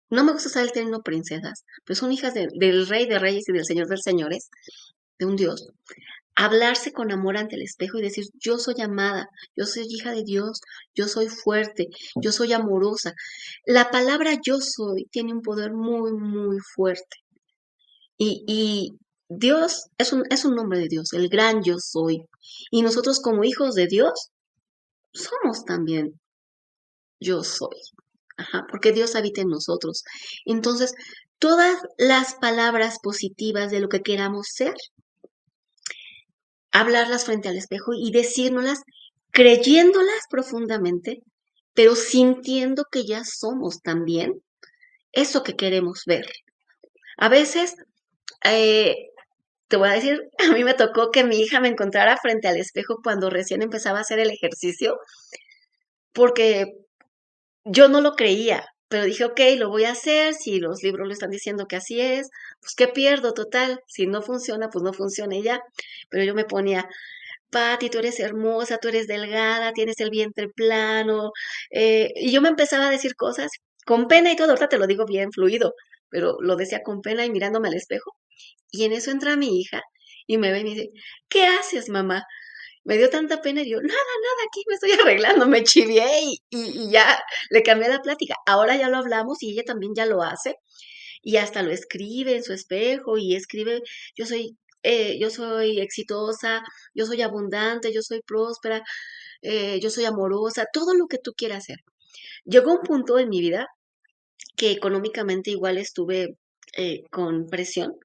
no me gusta usar el término princesas, pero son hijas del rey de reyes y del señor de señores, de un Dios, hablarse con amor ante el espejo y decir, yo soy amada, yo soy hija de Dios, yo soy fuerte, yo soy amorosa. La palabra yo soy tiene un poder muy, muy fuerte. Y, y Dios es un, es un nombre de Dios, el gran yo soy. Y nosotros como hijos de Dios somos también yo soy. Ajá, porque Dios habita en nosotros. Entonces, todas las palabras positivas de lo que queramos ser, hablarlas frente al espejo y decírnoslas creyéndolas profundamente, pero sintiendo que ya somos también eso que queremos ver. A veces, eh, te voy a decir, *laughs* a mí me tocó que mi hija me encontrara frente al espejo cuando recién empezaba a hacer el ejercicio, porque yo no lo creía, pero dije, ok, lo voy a hacer, si los libros lo están diciendo que así es, pues ¿qué pierdo? Total, si no funciona, pues no funciona ya. Pero yo me ponía, Pati, tú eres hermosa, tú eres delgada, tienes el vientre plano. Eh, y yo me empezaba a decir cosas con pena y todo, ahorita te lo digo bien fluido, pero lo decía con pena y mirándome al espejo. Y en eso entra mi hija y me ve y me dice, ¿qué haces, mamá? Me dio tanta pena y yo, nada, nada, aquí me estoy *laughs* arreglando, me chivié y, ya le cambié la plática. Ahora ya lo hablamos y ella también ya lo hace y hasta lo escribe en su espejo y escribe, yo soy, eh, yo soy exitosa, yo soy abundante, yo soy próspera, eh, yo soy amorosa, todo lo que tú quieras hacer. Llegó un punto en mi vida que económicamente igual estuve eh, con presión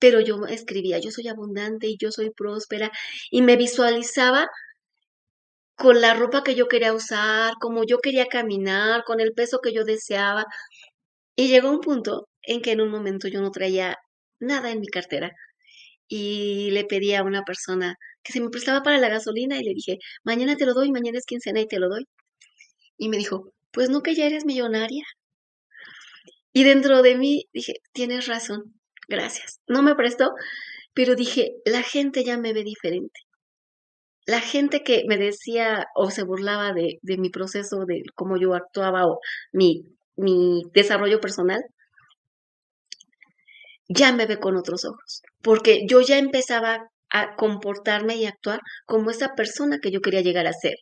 pero yo escribía, yo soy abundante y yo soy próspera y me visualizaba con la ropa que yo quería usar, como yo quería caminar, con el peso que yo deseaba. Y llegó un punto en que en un momento yo no traía nada en mi cartera y le pedí a una persona que se me prestaba para la gasolina y le dije, mañana te lo doy, mañana es quincena y te lo doy. Y me dijo, pues no que ya eres millonaria. Y dentro de mí dije, tienes razón, gracias. No me prestó, pero dije, la gente ya me ve diferente. La gente que me decía o se burlaba de, mi proceso, de cómo yo actuaba o mi desarrollo personal, ya me ve con otros ojos, porque yo ya empezaba a comportarme y actuar como esa persona que yo quería llegar a ser.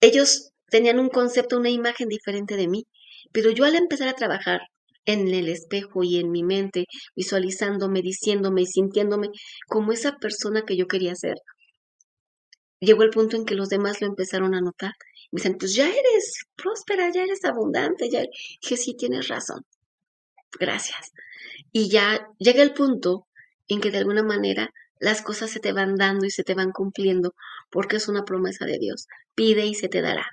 Ellos tenían un concepto, una imagen diferente de mí, pero yo al empezar a trabajar en el espejo y en mi mente, visualizándome, diciéndome y sintiéndome como esa persona que yo quería ser, llegó el punto en que los demás lo empezaron a notar. Me dicen, pues ya eres próspera, ya eres abundante, ya. Dije, sí, tienes razón gracias. Y ya llega el punto en que de alguna manera las cosas se te van dando y se te van cumpliendo porque es una promesa de Dios. Pide y se te dará.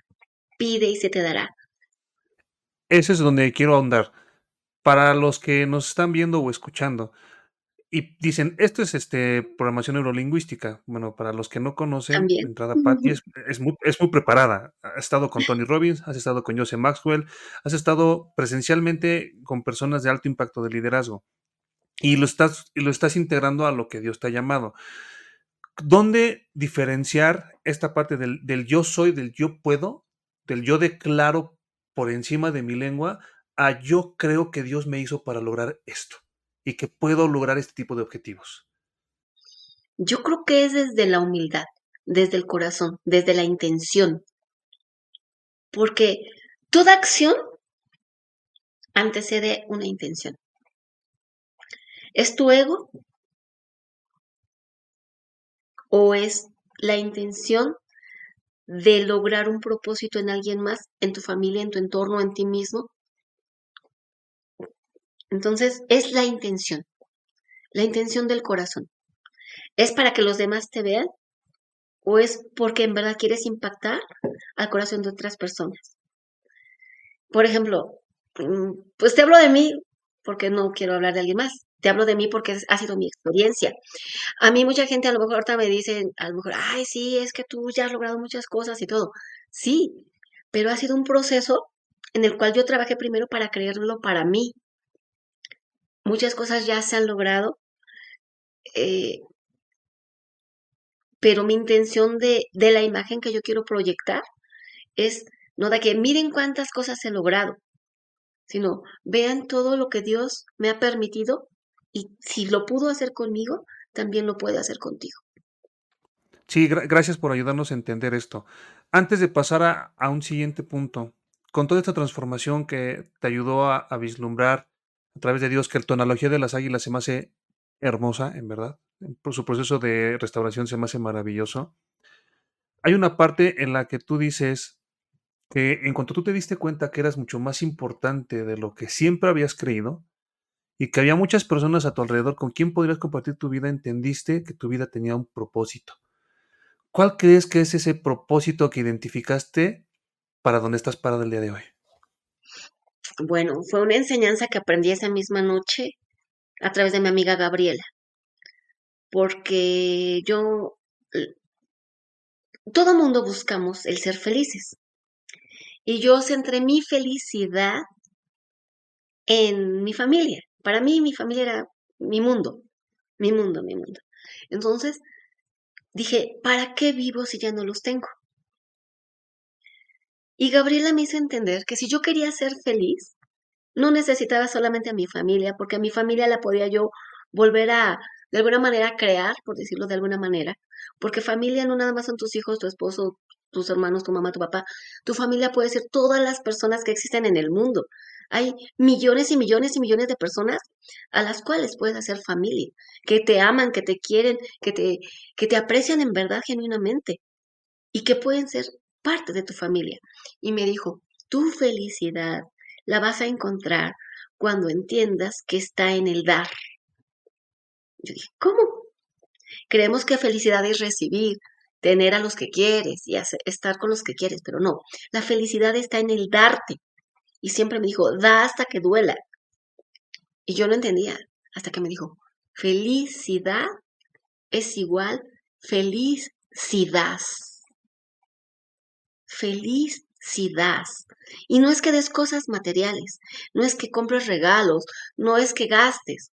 Pide y se te dará. Ese es donde quiero ahondar. Para los que nos están viendo o escuchando, y dicen, esto es este programación neurolingüística. Bueno, para los que no conocen, entrada Patty es, es, muy, es, muy, preparada. Has estado con Tony Robbins, has estado con Joseph Maxwell, has estado presencialmente con personas de alto impacto de liderazgo. Y lo estás, y lo estás integrando a lo que Dios te ha llamado. ¿Dónde diferenciar esta parte del, del yo soy, del yo puedo, del yo declaro por encima de mi lengua, a yo creo que Dios me hizo para lograr esto? y que puedo lograr este tipo de objetivos? Yo creo que es desde la humildad, desde el corazón, desde la intención. Porque toda acción antecede una intención. ¿Es tu ego? ¿O es la intención de lograr un propósito en alguien más, en tu familia, en tu entorno, en ti mismo? Entonces, es la intención, la intención del corazón. ¿Es para que los demás te vean? ¿O es porque en verdad quieres impactar al corazón de otras personas? Por ejemplo, mm, pues te hablo de mí porque no quiero hablar de alguien más. Te hablo de mí porque ha sido mi experiencia. A mí mucha gente a lo mejor ahorita me dice, a lo mejor, ay, sí, es que tú ya has logrado muchas cosas y todo. Sí, pero ha sido un proceso en el cual yo trabajé primero para creerlo para mí, muchas cosas ya se han logrado, eh, pero mi intención de, de la imagen que yo quiero proyectar es no de que miren cuántas cosas he logrado, sino vean todo lo que Dios me ha permitido y si lo pudo hacer conmigo, también lo puede hacer contigo. Sí, gracias por ayudarnos a entender esto. Antes de pasar a, a, un siguiente punto, con toda esta transformación que te ayudó a, a vislumbrar a través de Dios, que la analogía de las águilas se me hace hermosa, en verdad. Por su proceso de restauración se me hace maravilloso. Hay una parte en la que tú dices que en cuanto tú te diste cuenta que eras mucho más importante de lo que siempre habías creído y que había muchas personas a tu alrededor con quien podrías compartir tu vida, entendiste que tu vida tenía un propósito. ¿Cuál crees que es ese propósito que identificaste para donde estás parado el día de hoy? Bueno, fue una enseñanza que aprendí esa misma noche a través de mi amiga Gabriela, porque yo, todo mundo buscamos el ser felices. Y yo centré mi felicidad en mi familia. Para mí mi familia era mi mundo, mi mundo, mi mundo. Entonces dije, ¿para qué vivo si ya no los tengo? Y Gabriela me hizo entender que si yo quería ser feliz, no necesitaba solamente a mi familia, porque a mi familia la podía yo volver a, de alguna manera, crear, por decirlo de alguna manera, porque familia no nada más son tus hijos, tu esposo, tus hermanos, tu mamá, tu papá, tu familia puede ser todas las personas que existen en el mundo. Hay millones y millones y millones de personas a las cuales puedes hacer familia, que te aman, que te quieren, que te, que te aprecian en verdad genuinamente y que pueden ser parte de tu familia. Y me dijo, tu felicidad la vas a encontrar cuando entiendas que está en el dar. Yo dije, ¿cómo? Creemos que felicidad es recibir, tener a los que quieres y estar con los que quieres, pero no, la felicidad está en el darte. Y siempre me dijo, da hasta que duela. Y yo no entendía, hasta que me dijo, felicidad es igual felicidad. Felicidad. Y no es que des cosas materiales, no es que compres regalos, no es que gastes.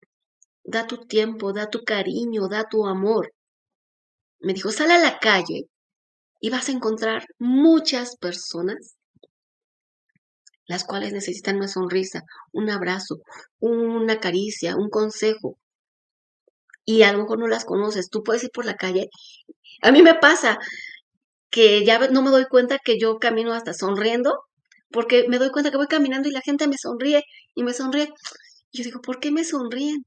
Da tu tiempo, da tu cariño, da tu amor. Me dijo, sal a la calle y vas a encontrar muchas personas las cuales necesitan una sonrisa, un abrazo, una caricia, un consejo. Y a lo mejor no las conoces. Tú puedes ir por la calle. A mí me pasa que ya no me doy cuenta que yo camino hasta sonriendo, porque me doy cuenta que voy caminando y la gente me sonríe y me sonríe. Yo digo, ¿por qué me sonríen?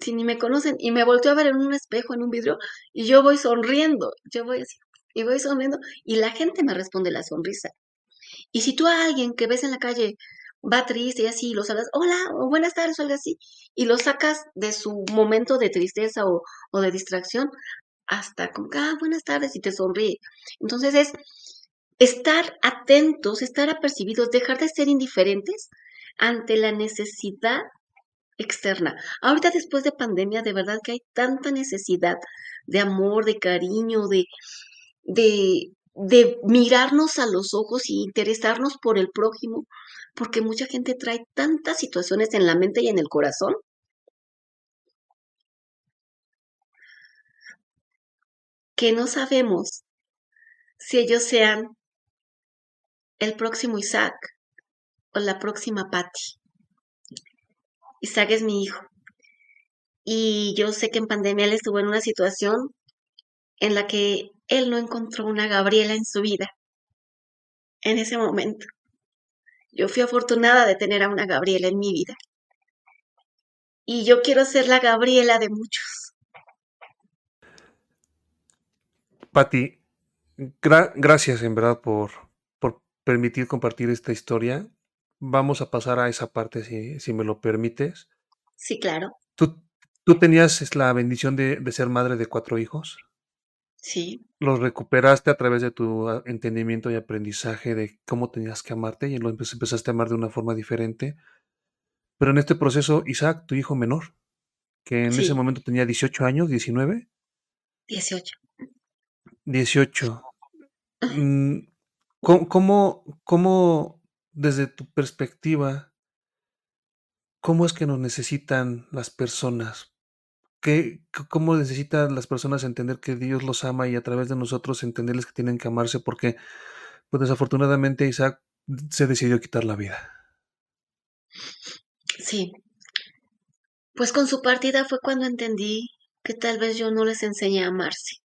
Si ni me conocen. Y me volteo a ver en un espejo, en un vidrio, y yo voy sonriendo. Yo voy así, y voy sonriendo, y la gente me responde la sonrisa. Y si tú a alguien que ves en la calle va triste y así, lo hablas, hola, o buenas tardes, o algo así, y lo sacas de su momento de tristeza o, o de distracción, hasta como, ah, buenas tardes, y te sonríe. Entonces es estar atentos, estar apercibidos, dejar de ser indiferentes ante la necesidad externa. Ahorita después de pandemia, de verdad que hay tanta necesidad de amor, de cariño, de, de, de mirarnos a los ojos y interesarnos por el prójimo, porque mucha gente trae tantas situaciones en la mente y en el corazón. Que no sabemos si ellos sean el próximo Isaac o la próxima Patty. Isaac es mi hijo. Y yo sé que en pandemia él estuvo en una situación en la que él no encontró una Gabriela en su vida. En ese momento. Yo fui afortunada de tener a una Gabriela en mi vida. Y yo quiero ser la Gabriela de muchos. Patti, gracias en verdad por, por permitir compartir esta historia. Vamos a pasar a esa parte si, si me lo permites. Sí, claro. ¿Tú, tú tenías la bendición de, de ser madre de cuatro hijos? Sí. Los recuperaste a través de tu ah, entendimiento y aprendizaje de cómo tenías que amarte y lo empezaste a amar de una forma diferente. Pero en este proceso, Isaac, tu hijo menor, que en ese momento tenía 18 años, 19. 18. 18. *laughs* ¿Cómo, cómo, desde tu perspectiva, cómo es que nos necesitan las personas ¿Cómo necesitan las personas entender que Dios los ama y a través de nosotros entenderles que tienen que amarse? Porque, pues desafortunadamente Isaac se decidió quitar la vida. Sí. Pues con su partida fue cuando entendí que tal vez yo no les enseñé a amarse.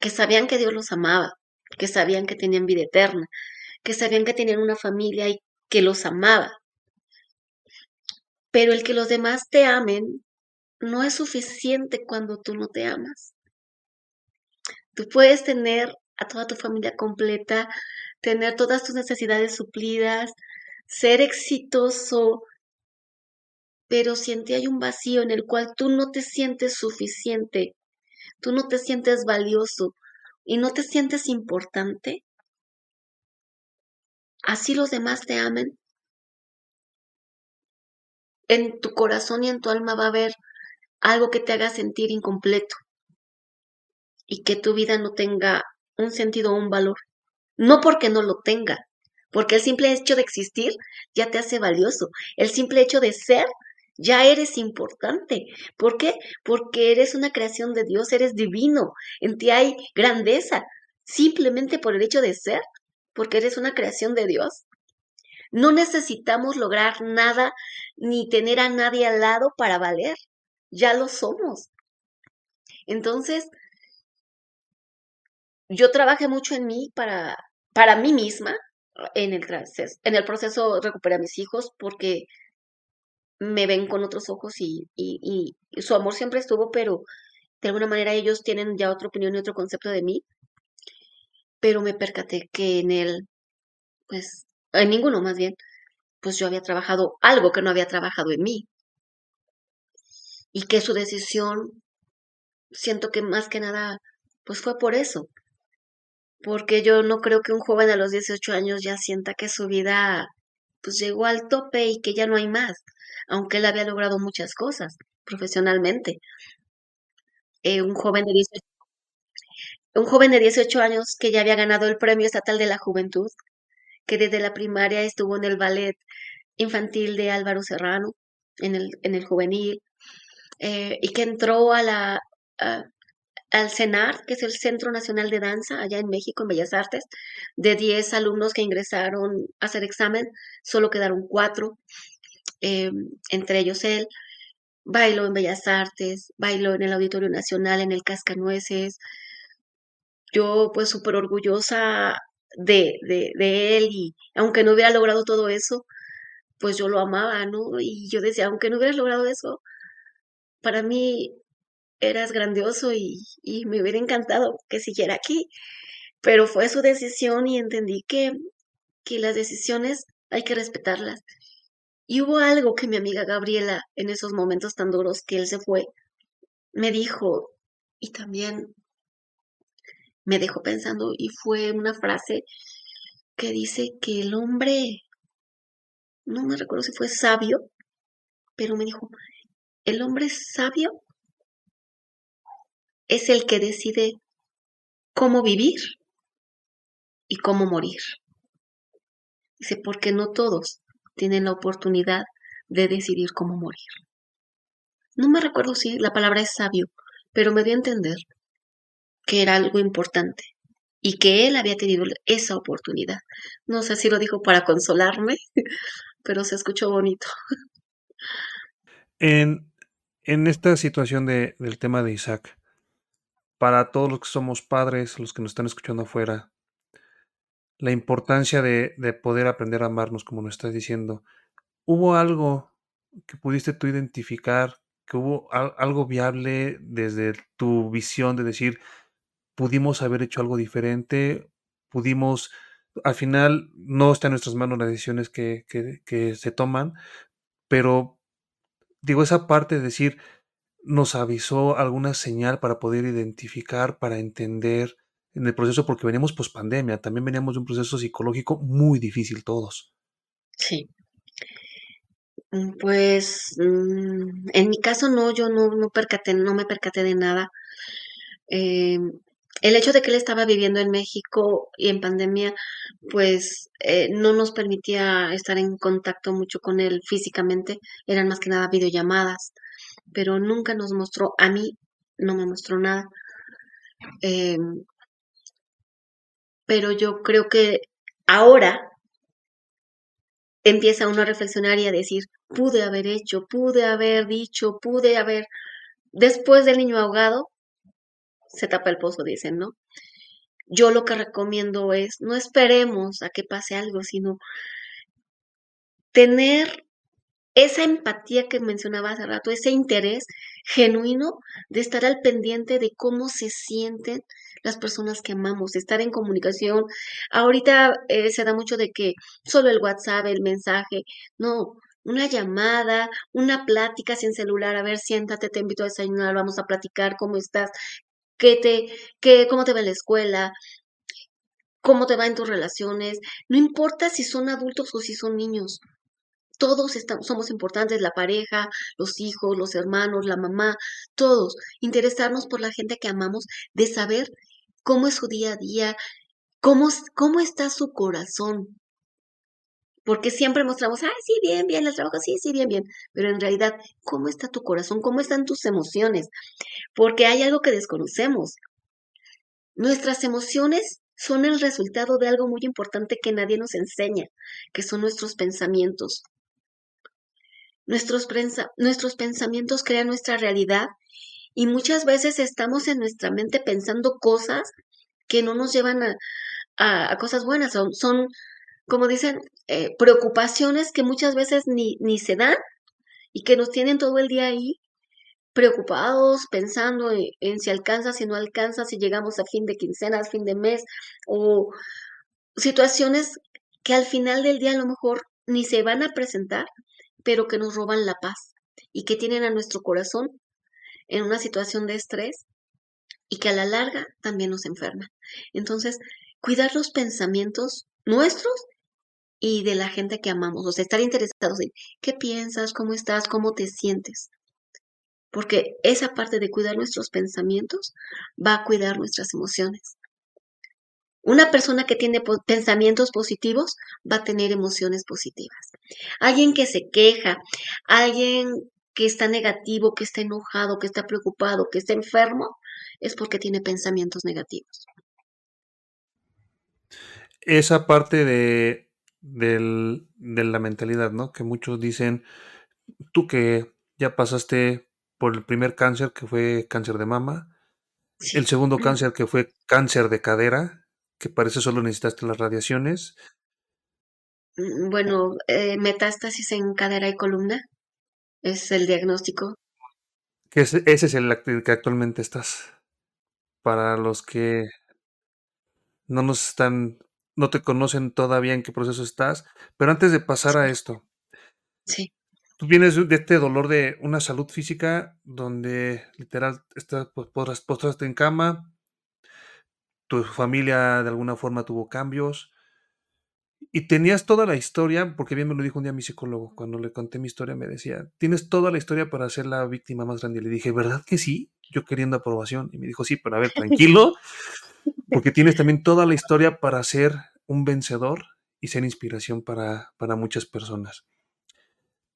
Que sabían que Dios los amaba, que sabían que tenían vida eterna, que sabían que tenían una familia y que los amaba. Pero el que los demás te amen no es suficiente cuando tú no te amas. Tú puedes tener a toda tu familia completa, tener todas tus necesidades suplidas, ser exitoso, pero si en ti hay un vacío en el cual tú no te sientes suficiente, tú no te sientes valioso y no te sientes importante, así los demás te amen, en tu corazón y en tu alma va a haber algo que te haga sentir incompleto y que tu vida no tenga un sentido o un valor. No porque no lo tenga, porque el simple hecho de existir ya te hace valioso. El simple hecho de ser, ya eres importante. ¿Por qué? Porque eres una creación de Dios, eres divino, en ti hay grandeza. Simplemente por el hecho de ser, porque eres una creación de Dios, no necesitamos lograr nada ni tener a nadie al lado para valer. Ya lo somos. Entonces, yo trabajé mucho en mí para, para mí misma. En el, en el proceso recuperé a mis hijos porque me ven con otros ojos y, y, su amor siempre estuvo, pero de alguna manera ellos tienen ya otra opinión y otro concepto de mí. Pero me percaté que en él, pues en ninguno más bien, pues yo había trabajado algo que no había trabajado en mí. Y que su decisión, siento que más que nada, pues fue por eso. porque yo no creo que un joven a los 18 años ya sienta que su vida pues llegó al tope y que ya no hay más, aunque él había logrado muchas cosas profesionalmente. Eh, un joven de 18, un joven de 18 años que ya había ganado el Premio Estatal de la Juventud, que desde la primaria estuvo en el ballet infantil de Álvaro Serrano, en el, en el juvenil, eh, y que entró a la, al CENAR, que es el Centro Nacional de Danza, allá en México, en Bellas Artes. De 10 alumnos que ingresaron a hacer examen, solo quedaron 4, em, entre ellos él. Bailó en Bellas Artes, bailó en el Auditorio Nacional, en el Cascanueces. Yo, pues, súper orgullosa de, de, él y aunque no hubiera logrado todo eso, pues yo lo amaba, ¿no? Y yo decía, aunque no hubieras logrado eso, para mí eras grandioso y, y me hubiera encantado que siguiera aquí, pero fue su decisión y entendí que, que las decisiones hay que respetarlas. Y hubo algo que mi amiga Gabriela, en esos momentos tan duros que él se fue, me dijo, y también me dejó pensando, y fue una frase que dice que el hombre, no me recuerdo si fue sabio, pero me dijo, el hombre sabio es el que decide cómo vivir y cómo morir. Dice, porque no todos tienen la oportunidad de decidir cómo morir. No me recuerdo si la palabra es sabio, pero me dio a entender que era algo importante y que él había tenido esa oportunidad. No sé si lo dijo para consolarme, *laughs* pero se escuchó bonito. En, en esta situación de, del tema de Isaac, para todos los que somos padres, los que nos están escuchando afuera, la importancia de, poder aprender a amarnos, como nos estás diciendo. ¿Hubo algo que pudiste tú identificar, que hubo algo viable desde tu visión de decir, pudimos haber hecho algo diferente, pudimos, al final no está en nuestras manos las decisiones que, que se toman, pero digo, esa parte de decir, nos avisó alguna señal para poder identificar, para entender en el proceso, porque veníamos post pandemia, también veníamos de un proceso psicológico muy difícil todos. Sí. Mm, pues mm, en mi caso no, yo no, no, percaté, no me percaté de nada. Em, el hecho de que él estaba viviendo en México y en pandemia, pues eh, no nos permitía estar en contacto mucho con él físicamente, eran más que nada videollamadas pero nunca nos mostró, a mí no me mostró nada. Em, pero yo creo que ahora empieza uno a reflexionar y a decir, pude haber hecho, pude haber dicho, pude haber, después del niño ahogado, se tapa el pozo, dicen, ¿no? Yo lo que recomiendo es, no esperemos a que pase algo, sino tener esa empatía que mencionaba hace rato, ese interés genuino de estar al pendiente de cómo se sienten las personas que amamos, estar en comunicación. Ahorita eh, se da mucho de que solo el WhatsApp, el mensaje, no, una llamada, una plática sin celular, a ver, siéntate, te invito a desayunar, vamos a platicar, ¿cómo estás? ¿Qué te, qué, cómo te va en la escuela? ¿Cómo te va en tus relaciones? No importa si son adultos o si son niños todos estamos, somos importantes, la pareja, los hijos, los hermanos, la mamá, todos. Interesarnos por la gente que amamos, de saber cómo es su día a día, cómo, cómo está su corazón. Porque siempre mostramos, ay, sí, bien, bien, el trabajo, sí, sí, bien, bien. Pero en realidad, ¿cómo está tu corazón? ¿Cómo están tus emociones? Porque hay algo que desconocemos. Nuestras emociones son el resultado de algo muy importante que nadie nos enseña, que son nuestros pensamientos. Nuestros, nuestros pensamientos crean nuestra realidad y muchas veces estamos en nuestra mente pensando cosas que no nos llevan a, cosas buenas. Son, son como dicen, eh, preocupaciones que muchas veces ni, ni se dan y que nos tienen todo el día ahí preocupados, pensando en, en, si alcanza, si no alcanza, si llegamos a fin de quincena, a fin de mes, o situaciones que al final del día a lo mejor ni se van a presentar, pero que nos roban la paz y que tienen a nuestro corazón en una situación de estrés y que a la larga también nos enferman. Entonces, cuidar los pensamientos nuestros y de la gente que amamos, o sea, estar interesados en qué piensas, cómo estás, cómo te sientes. Porque esa parte de cuidar nuestros pensamientos va a cuidar nuestras emociones. Una persona que tiene pensamientos positivos va a tener emociones positivas. Alguien que se queja, alguien que está negativo, que está enojado, que está preocupado, que está enfermo, es porque tiene pensamientos negativos. Esa parte de, la mentalidad, ¿no? Que muchos dicen, tú que ya pasaste por el primer cáncer, que fue cáncer de mama, el segundo cáncer, que fue cáncer de cadera, que parece solo necesitaste las radiaciones. Mm, bueno, eh, metástasis en cadera y columna es el diagnóstico. Que ese, es el que actualmente estás. Para los que no nos están, no te conocen todavía en qué proceso estás, pero antes de pasar a esto. Sí. Tú vienes de este dolor de una salud física donde literal estás pues, postraste en cama, tu familia de alguna forma tuvo cambios, y tenías toda la historia, porque bien me lo dijo un día mi psicólogo, cuando le conté mi historia me decía, tienes toda la historia para ser la víctima más grande. Y le dije, ¿verdad que sí? Yo queriendo aprobación. Y me dijo, sí, pero a ver, tranquilo, porque tienes también toda la historia para ser un vencedor y ser inspiración para, para muchas personas.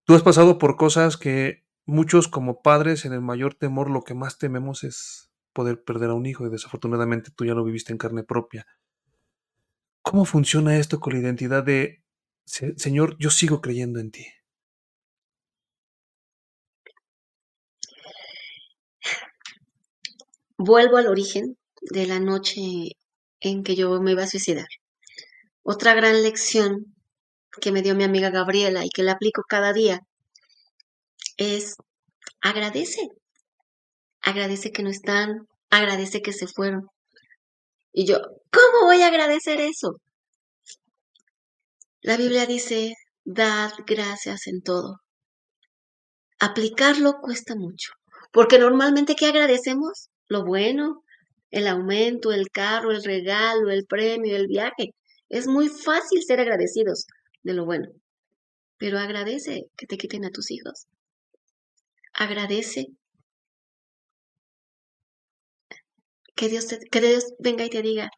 Tú has pasado por cosas que muchos como padres en el mayor temor lo que más tememos es poder perder a un hijo y desafortunadamente tú ya lo viviste en carne propia. ¿Cómo funciona esto con la identidad de, Señor, yo sigo creyendo en ti? Vuelvo al origen de la noche en que yo me iba a suicidar. Otra gran lección que me dio mi amiga Gabriela y que la aplico cada día es agradece. Agradece que no están, agradece que se fueron. Y yo, ¿cómo voy a agradecer eso? La Biblia dice, dad gracias en todo. Aplicarlo cuesta mucho, porque normalmente ¿qué agradecemos? Lo bueno, el aumento, el carro, el regalo, el premio, el viaje. Es muy fácil ser agradecidos de lo bueno, pero agradece que te quiten a tus hijos. Agradece que Dios, que Dios venga y te diga,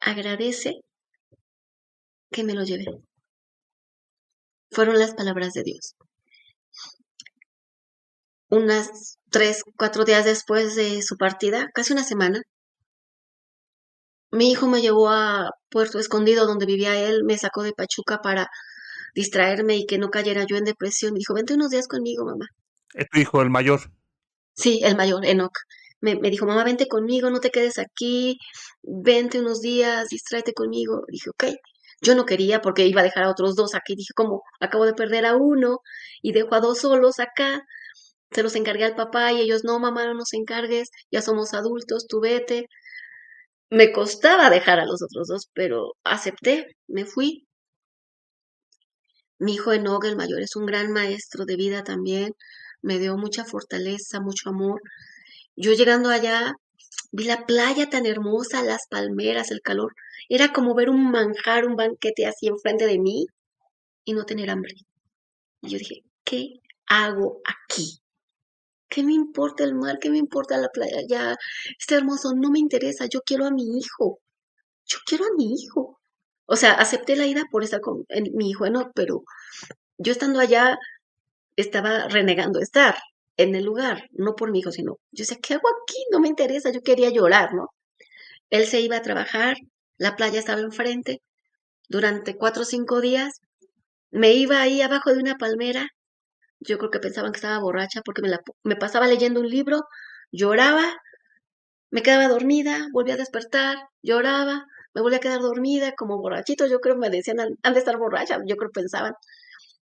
agradece que me lo lleve. Fueron las palabras de Dios. Unas tres, cuatro días después de su partida, casi una semana, mi hijo me llevó a Puerto Escondido, donde vivía él, me sacó de Pachuca para distraerme y que no cayera yo en depresión. Me dijo, vente unos días conmigo, mamá. ¿Es tu hijo el mayor? Sí, el mayor, Enoch me, dijo, mamá, vente conmigo, no te quedes aquí, vente unos días, distráete conmigo. Dije, ok. Yo no quería porque iba a dejar a otros dos aquí. Dije, como acabo de perder a uno y dejo a dos solos acá. Se los encargué al papá y ellos, no, mamá, no nos encargues, ya somos adultos, tú vete. Me costaba dejar a los otros dos, pero acepté, me fui. Mi hijo Enoch, el mayor, es un gran maestro de vida también. Me dio mucha fortaleza, mucho amor. Yo llegando allá, vi la playa tan hermosa, las palmeras, el calor. Era como ver un manjar, un banquete así enfrente de mí y no tener hambre. Y yo dije, ¿qué hago aquí? ¿Qué me importa el mar? ¿Qué me importa la playa? Ya está hermoso, no me interesa. Yo quiero a mi hijo. Yo quiero a mi hijo. O sea, acepté la ida por estar con mi hijo, no, pero yo estando allá estaba renegando estar en el lugar, no por mi hijo, sino yo sé, ¿qué hago aquí? No me interesa, yo quería llorar, ¿no? Él se iba a trabajar, la playa estaba enfrente, durante cuatro o cinco días, me iba ahí abajo de una palmera, yo creo que pensaban que estaba borracha porque me, la, me pasaba leyendo un libro, lloraba, me quedaba dormida, volvía a despertar, lloraba, me volvía a quedar dormida como borrachito, yo creo me decían, han de estar borracha, yo creo pensaban.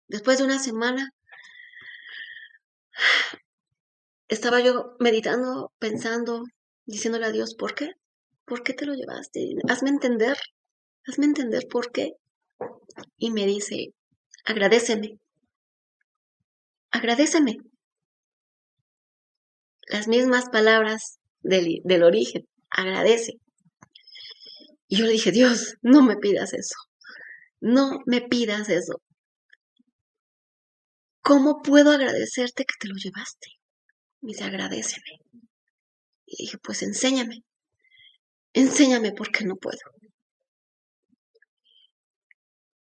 Después de una semana, estaba yo meditando, pensando, diciéndole a Dios, ¿por qué? ¿Por qué te lo llevaste? Hazme entender, hazme entender por qué. Y me dice, agradeceme, agradeceme. Las mismas palabras del, del origen, agradece. Y yo le dije, Dios, no me pidas eso. No me pidas eso. ¿Cómo puedo agradecerte que te lo llevaste? Me dice, agradeceme. Y dije, pues enséñame. Enséñame porque no puedo.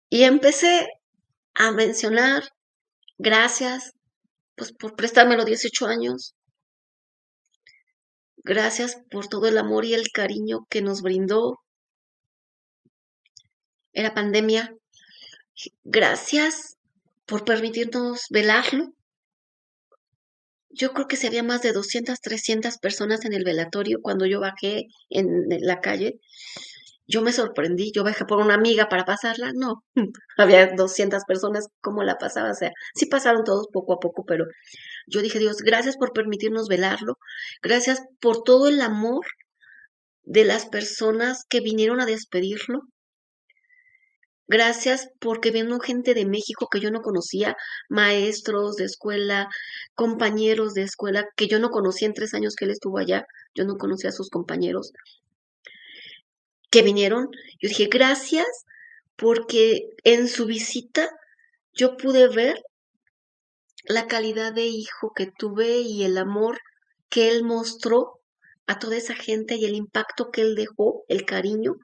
Y empecé a mencionar, gracias, pues por prestarme los 18 años. Gracias por todo el amor y el cariño que nos brindó. Era pandemia. Gracias por permitirnos velarlo. Yo creo que se había más de 200, 300 personas en el velatorio cuando yo bajé en la calle. Yo me sorprendí, yo bajé por una amiga para pasarla, no, *laughs* había 200 personas, ¿cómo la pasaba? O sea, sí pasaron todos poco a poco, pero yo dije, Dios, gracias por permitirnos velarlo, gracias por todo el amor de las personas que vinieron a despedirlo, Gracias porque vino gente de México que yo no conocía, maestros de escuela, compañeros de escuela que yo no conocía en tres años que él estuvo allá, yo no conocía a sus compañeros que vinieron. Yo dije, gracias porque en su visita yo pude ver la calidad de hijo que tuve y el amor que él mostró a toda esa gente y el impacto que él dejó, el cariño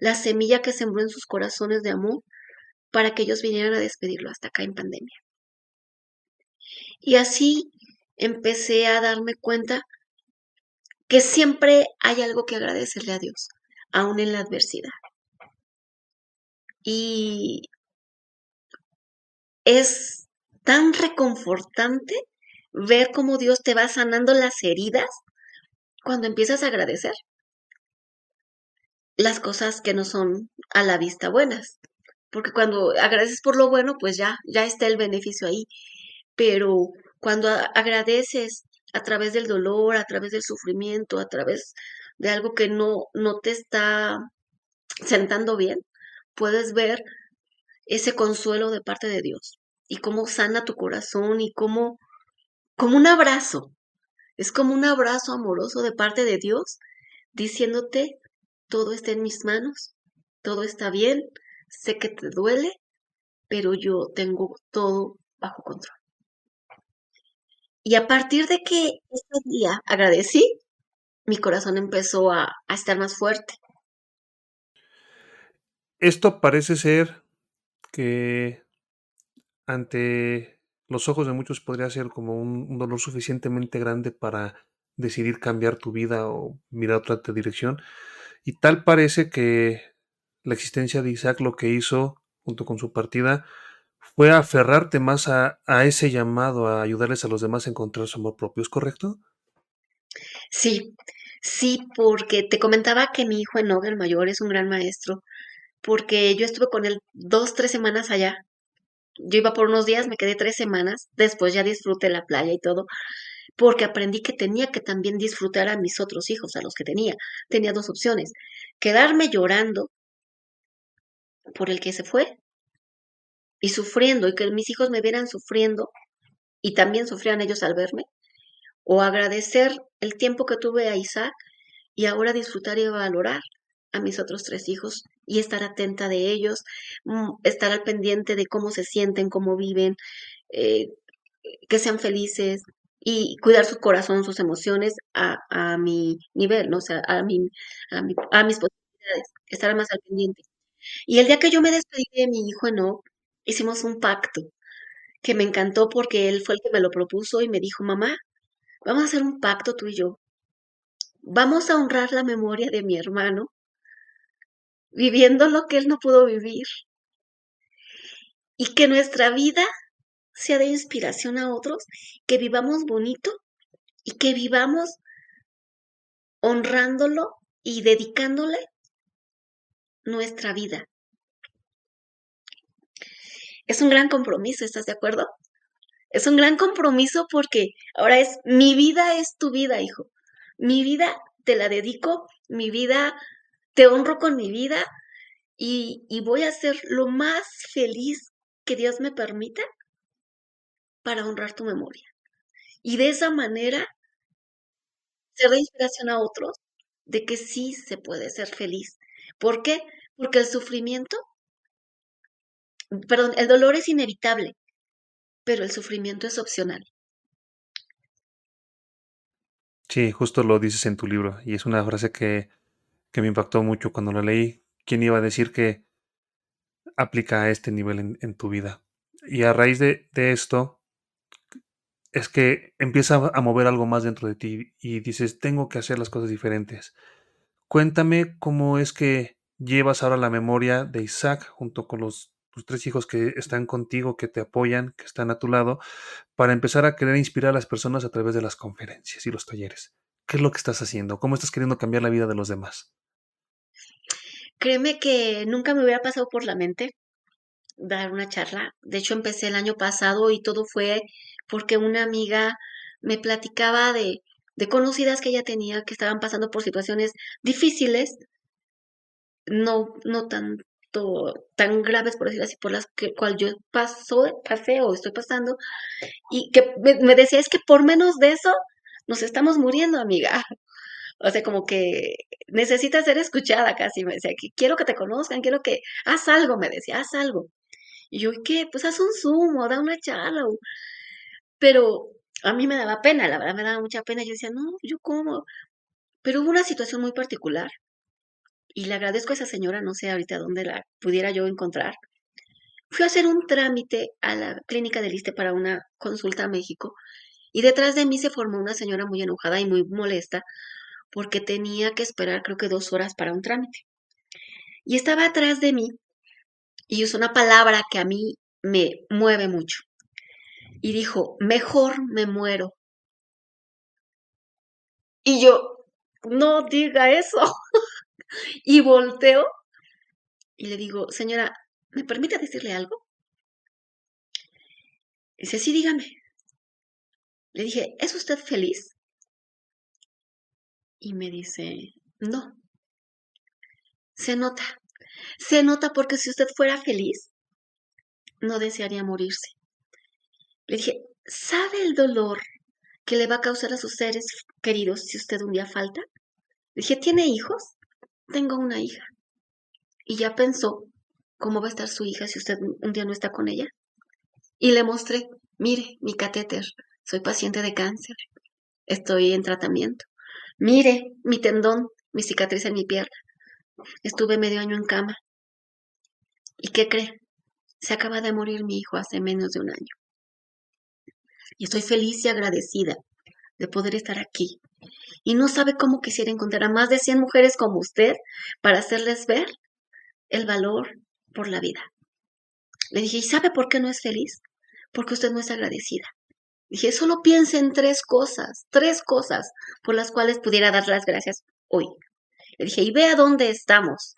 la semilla que sembró en sus corazones de amor para que ellos vinieran a despedirlo hasta acá en pandemia. Y así empecé a darme cuenta que siempre hay algo que agradecerle a Dios, aún en la adversidad. Y es tan reconfortante ver cómo Dios te va sanando las heridas cuando empiezas a agradecer las cosas que no son a la vista buenas. Porque cuando agradeces por lo bueno, pues ya, ya está el beneficio ahí. Pero cuando agradeces a través del dolor, a través del sufrimiento, a través de algo que no, no te está sentando bien, puedes ver ese consuelo de parte de Dios y cómo sana tu corazón y cómo, como un abrazo, es como un abrazo amoroso de parte de Dios diciéndote, todo está en mis manos, todo está bien, sé que te duele, pero yo tengo todo bajo control. Y a partir de que ese día agradecí, mi corazón empezó a, estar más fuerte. Esto parece ser que ante los ojos de muchos podría ser como un, dolor suficientemente grande para decidir cambiar tu vida o mirar otra dirección. Y tal parece que la existencia de Isaac lo que hizo, junto con su partida, fue aferrarte más a, ese llamado, a ayudarles a los demás a encontrar su amor propio, ¿es correcto? Sí, sí, porque te comentaba que mi hijo Enoch, el mayor, es un gran maestro, porque yo estuve con él dos, tres semanas allá. Yo iba por unos días, me quedé tres semanas, después ya disfruté la playa y todo, porque aprendí que tenía que también disfrutar a mis otros hijos, a los que tenía. Tenía dos opciones, quedarme llorando por el que se fue y sufriendo y que mis hijos me vieran sufriendo y también sufrían ellos al verme, o agradecer el tiempo que tuve a Isaac y ahora disfrutar y valorar a mis otros tres hijos y estar atenta de ellos, mm, estar al pendiente de cómo se sienten, cómo viven, eh, que sean felices, y cuidar su corazón, sus emociones a, a mi nivel, ¿no? O sea, a, mi, a, mi, a mis posibilidades, estar más al pendiente. Y el día que yo me despedí de mi hijo no hicimos un pacto que me encantó porque él fue el que me lo propuso y me dijo, mamá, vamos a hacer un pacto tú y yo. Vamos a honrar la memoria de mi hermano, viviendo lo que él no pudo vivir. Y que nuestra vida sea de inspiración a otros, que vivamos bonito y que vivamos honrándolo y dedicándole nuestra vida. Es un gran compromiso, ¿estás de acuerdo? Es un gran compromiso porque ahora es mi vida es tu vida, hijo. Mi vida te la dedico, mi vida te honro con mi vida y, y voy a ser lo más feliz que Dios me permita para honrar tu memoria. Y de esa manera ser de inspiración a otros de que sí se puede ser feliz, ¿Por qué? Porque el sufrimiento, perdón, el dolor es inevitable, pero el sufrimiento es opcional. Sí, justo lo dices en tu libro y es una frase que, me impactó mucho cuando la leí. ¿Quién iba a decir que aplica a este nivel en, tu vida? Y a raíz de, esto, es que empieza a mover algo más dentro de ti y dices, tengo que hacer las cosas diferentes. Cuéntame cómo es que llevas ahora la memoria de Isaac junto con los tus tres hijos que están contigo, que te apoyan, que están a tu lado, para empezar a querer inspirar a las personas a través de las conferencias y los talleres. ¿Qué es lo que estás haciendo? ¿Cómo estás queriendo cambiar la vida de los demás? Créeme que nunca me hubiera pasado por la mente dar una charla. De hecho, empecé el año pasado y todo fue porque una amiga me platicaba de, de conocidas que ella tenía que estaban pasando por situaciones difíciles, no, no tan tan graves, por decirlo así, por las que cual yo paso, pasé o estoy pasando, y que me, decía, es que por menos de eso nos estamos muriendo, amiga. *laughs* O sea, como que necesita ser escuchada casi, me decía, que quiero que te conozcan, quiero que, haz algo, me decía, haz algo. Y yo, ¿qué? Pues haz un zoom o da una charla. Pero a mí me daba pena, la verdad me daba mucha pena. Yo decía, no, yo cómo. Pero hubo una situación muy particular y le agradezco a esa señora, no sé ahorita dónde la pudiera yo encontrar. Fui a hacer un trámite a la clínica de Liste para una consulta a México y detrás de mí se formó una señora muy enojada y muy molesta porque tenía que esperar creo que dos horas para un trámite. Y estaba atrás de mí y usó una palabra que a mí me mueve mucho. Y dijo, mejor me muero. Y yo, no diga eso. *laughs* Y volteo y le digo, señora, ¿me permite decirle algo? dice, sí, dígame. Le dije, ¿es usted feliz? Y me dice, no. Se nota. Se nota porque si usted fuera feliz, no desearía morirse. Le dije, ¿sabe el dolor que le va a causar a sus seres queridos si usted un día falta? Le dije, ¿tiene hijos? tengo una hija. Y ya pensó cómo va a estar su hija si usted un día no está con ella. Y le mostré, mire, mi catéter, soy paciente de cáncer, estoy en tratamiento. Mire, mi tendón, mi cicatriz en mi pierna. Estuve medio año en cama. ¿Y qué cree? Se acaba de morir mi hijo hace menos de un año. Y estoy feliz y agradecida de poder estar aquí. Y no sabe cómo quisiera encontrar a más de 100 mujeres como usted para hacerles ver el valor por la vida. Le dije, ¿y sabe por qué no es feliz? Porque usted no es agradecida. Dije, solo piense en tres cosas, tres cosas por las cuales pudiera dar las gracias hoy. Le dije, y vea dónde estamos.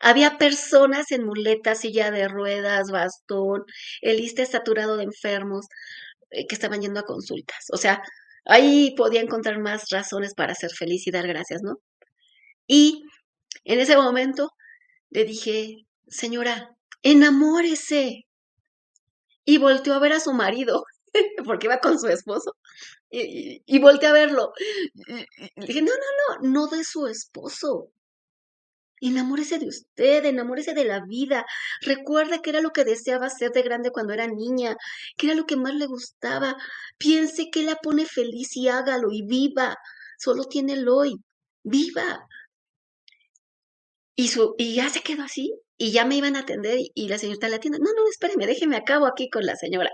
Había personas en muletas, silla de ruedas, bastón, el liste saturado de enfermos que estaban yendo a consultas. O sea, Ahí podía encontrar más razones para ser feliz y dar gracias, ¿no? Y en ese momento le dije, señora, enamórese. Y volteó a ver a su marido, *laughs* porque iba con su esposo, y, y, a verlo. le dije, no, no, no, no de su esposo, Enamórese de usted, enamórese de la vida. Recuerde que era lo que deseaba ser de grande cuando era niña, que era lo que más le gustaba. Piense que la pone feliz y hágalo y viva. Solo tiene el hoy. Viva. Y, su, y ya se quedó así. Y ya me iban a atender y, la señorita le atiende. No, no, espéreme, déjeme, acabo aquí con la señora.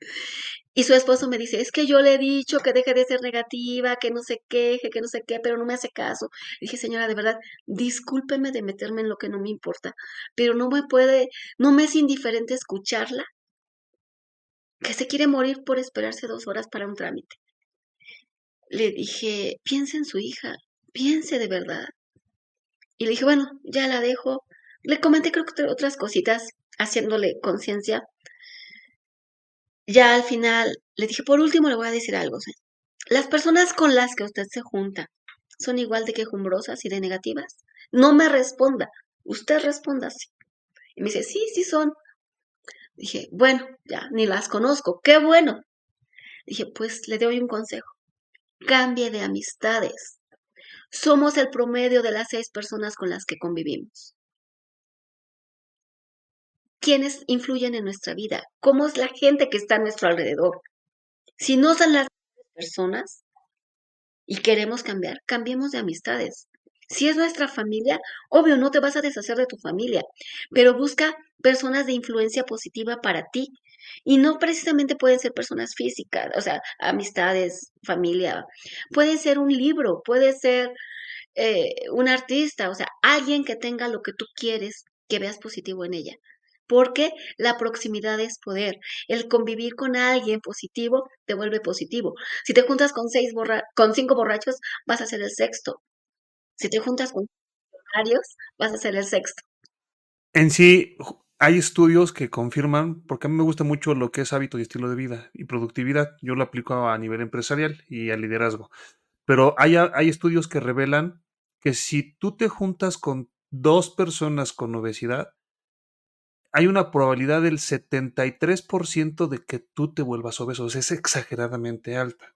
*laughs* Y su esposo me dice, es que yo le he dicho que deje de ser negativa, que no se queje, que no sé qué, pero no me hace caso. dije, señora, de verdad, discúlpeme de meterme en lo que no me importa, pero no me puede, no me es indiferente escucharla, que se quiere morir por esperarse dos horas para un trámite. Le dije, piense en su hija, piense de verdad. Y le dije, bueno, ya la dejo. Le comenté creo que otras cositas, haciéndole conciencia ya al final le dije, por último le voy a decir algo. Las personas con las que usted se junta son igual de quejumbrosas y de negativas. No me responda, usted responda así. Y me dice, sí, sí son. Dije, bueno, ya, ni las conozco, qué bueno. Dije, pues le doy un consejo. Cambie de amistades. somos el promedio de las seis personas con las que convivimos. ¿Quiénes influyen en nuestra vida? ¿Cómo es la gente que está a nuestro alrededor? Si no son las personas y queremos cambiar, cambiemos de amistades. Si es nuestra familia, obvio, no te vas a deshacer de tu familia, pero busca personas de influencia positiva para ti. Y no precisamente pueden ser personas físicas, o sea, amistades, familia. Puede ser un libro, puede ser eh, un artista, o sea, alguien que tenga lo que tú quieres que veas positivo en ella. Porque la proximidad es poder. El convivir con alguien positivo te vuelve positivo. Si te juntas con seis con cinco borrachos, vas a ser el sexto. Si te juntas con varios, vas a ser el sexto. En sí, hay estudios que confirman, porque a mí me gusta mucho lo que es hábito y estilo de vida y productividad. Yo lo aplico a nivel empresarial y a liderazgo. Pero hay, hay estudios que revelan que si tú te juntas con dos personas con obesidad, hay una probabilidad del 73% de que tú te vuelvas obeso. es exageradamente alta.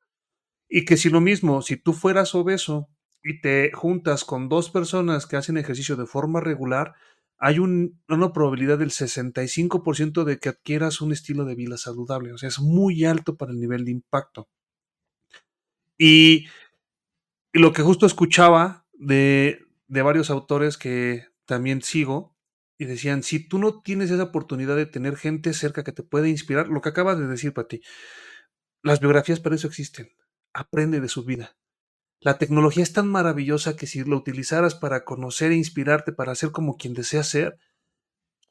Y que si lo mismo, si tú fueras obeso y te juntas con dos personas que hacen ejercicio de forma regular, hay una probabilidad del 65% de que adquieras un estilo de vida saludable. O sea, es muy alto para el nivel de impacto. Y, lo que justo escuchaba de, de varios autores que también sigo, y decían, si tú no tienes esa oportunidad de tener gente cerca que te puede inspirar, lo que acabas de decir, para ti, las biografías para eso existen. Aprende de su vida. La tecnología es tan maravillosa que si lo utilizaras para conocer e inspirarte, para ser como quien deseas ser,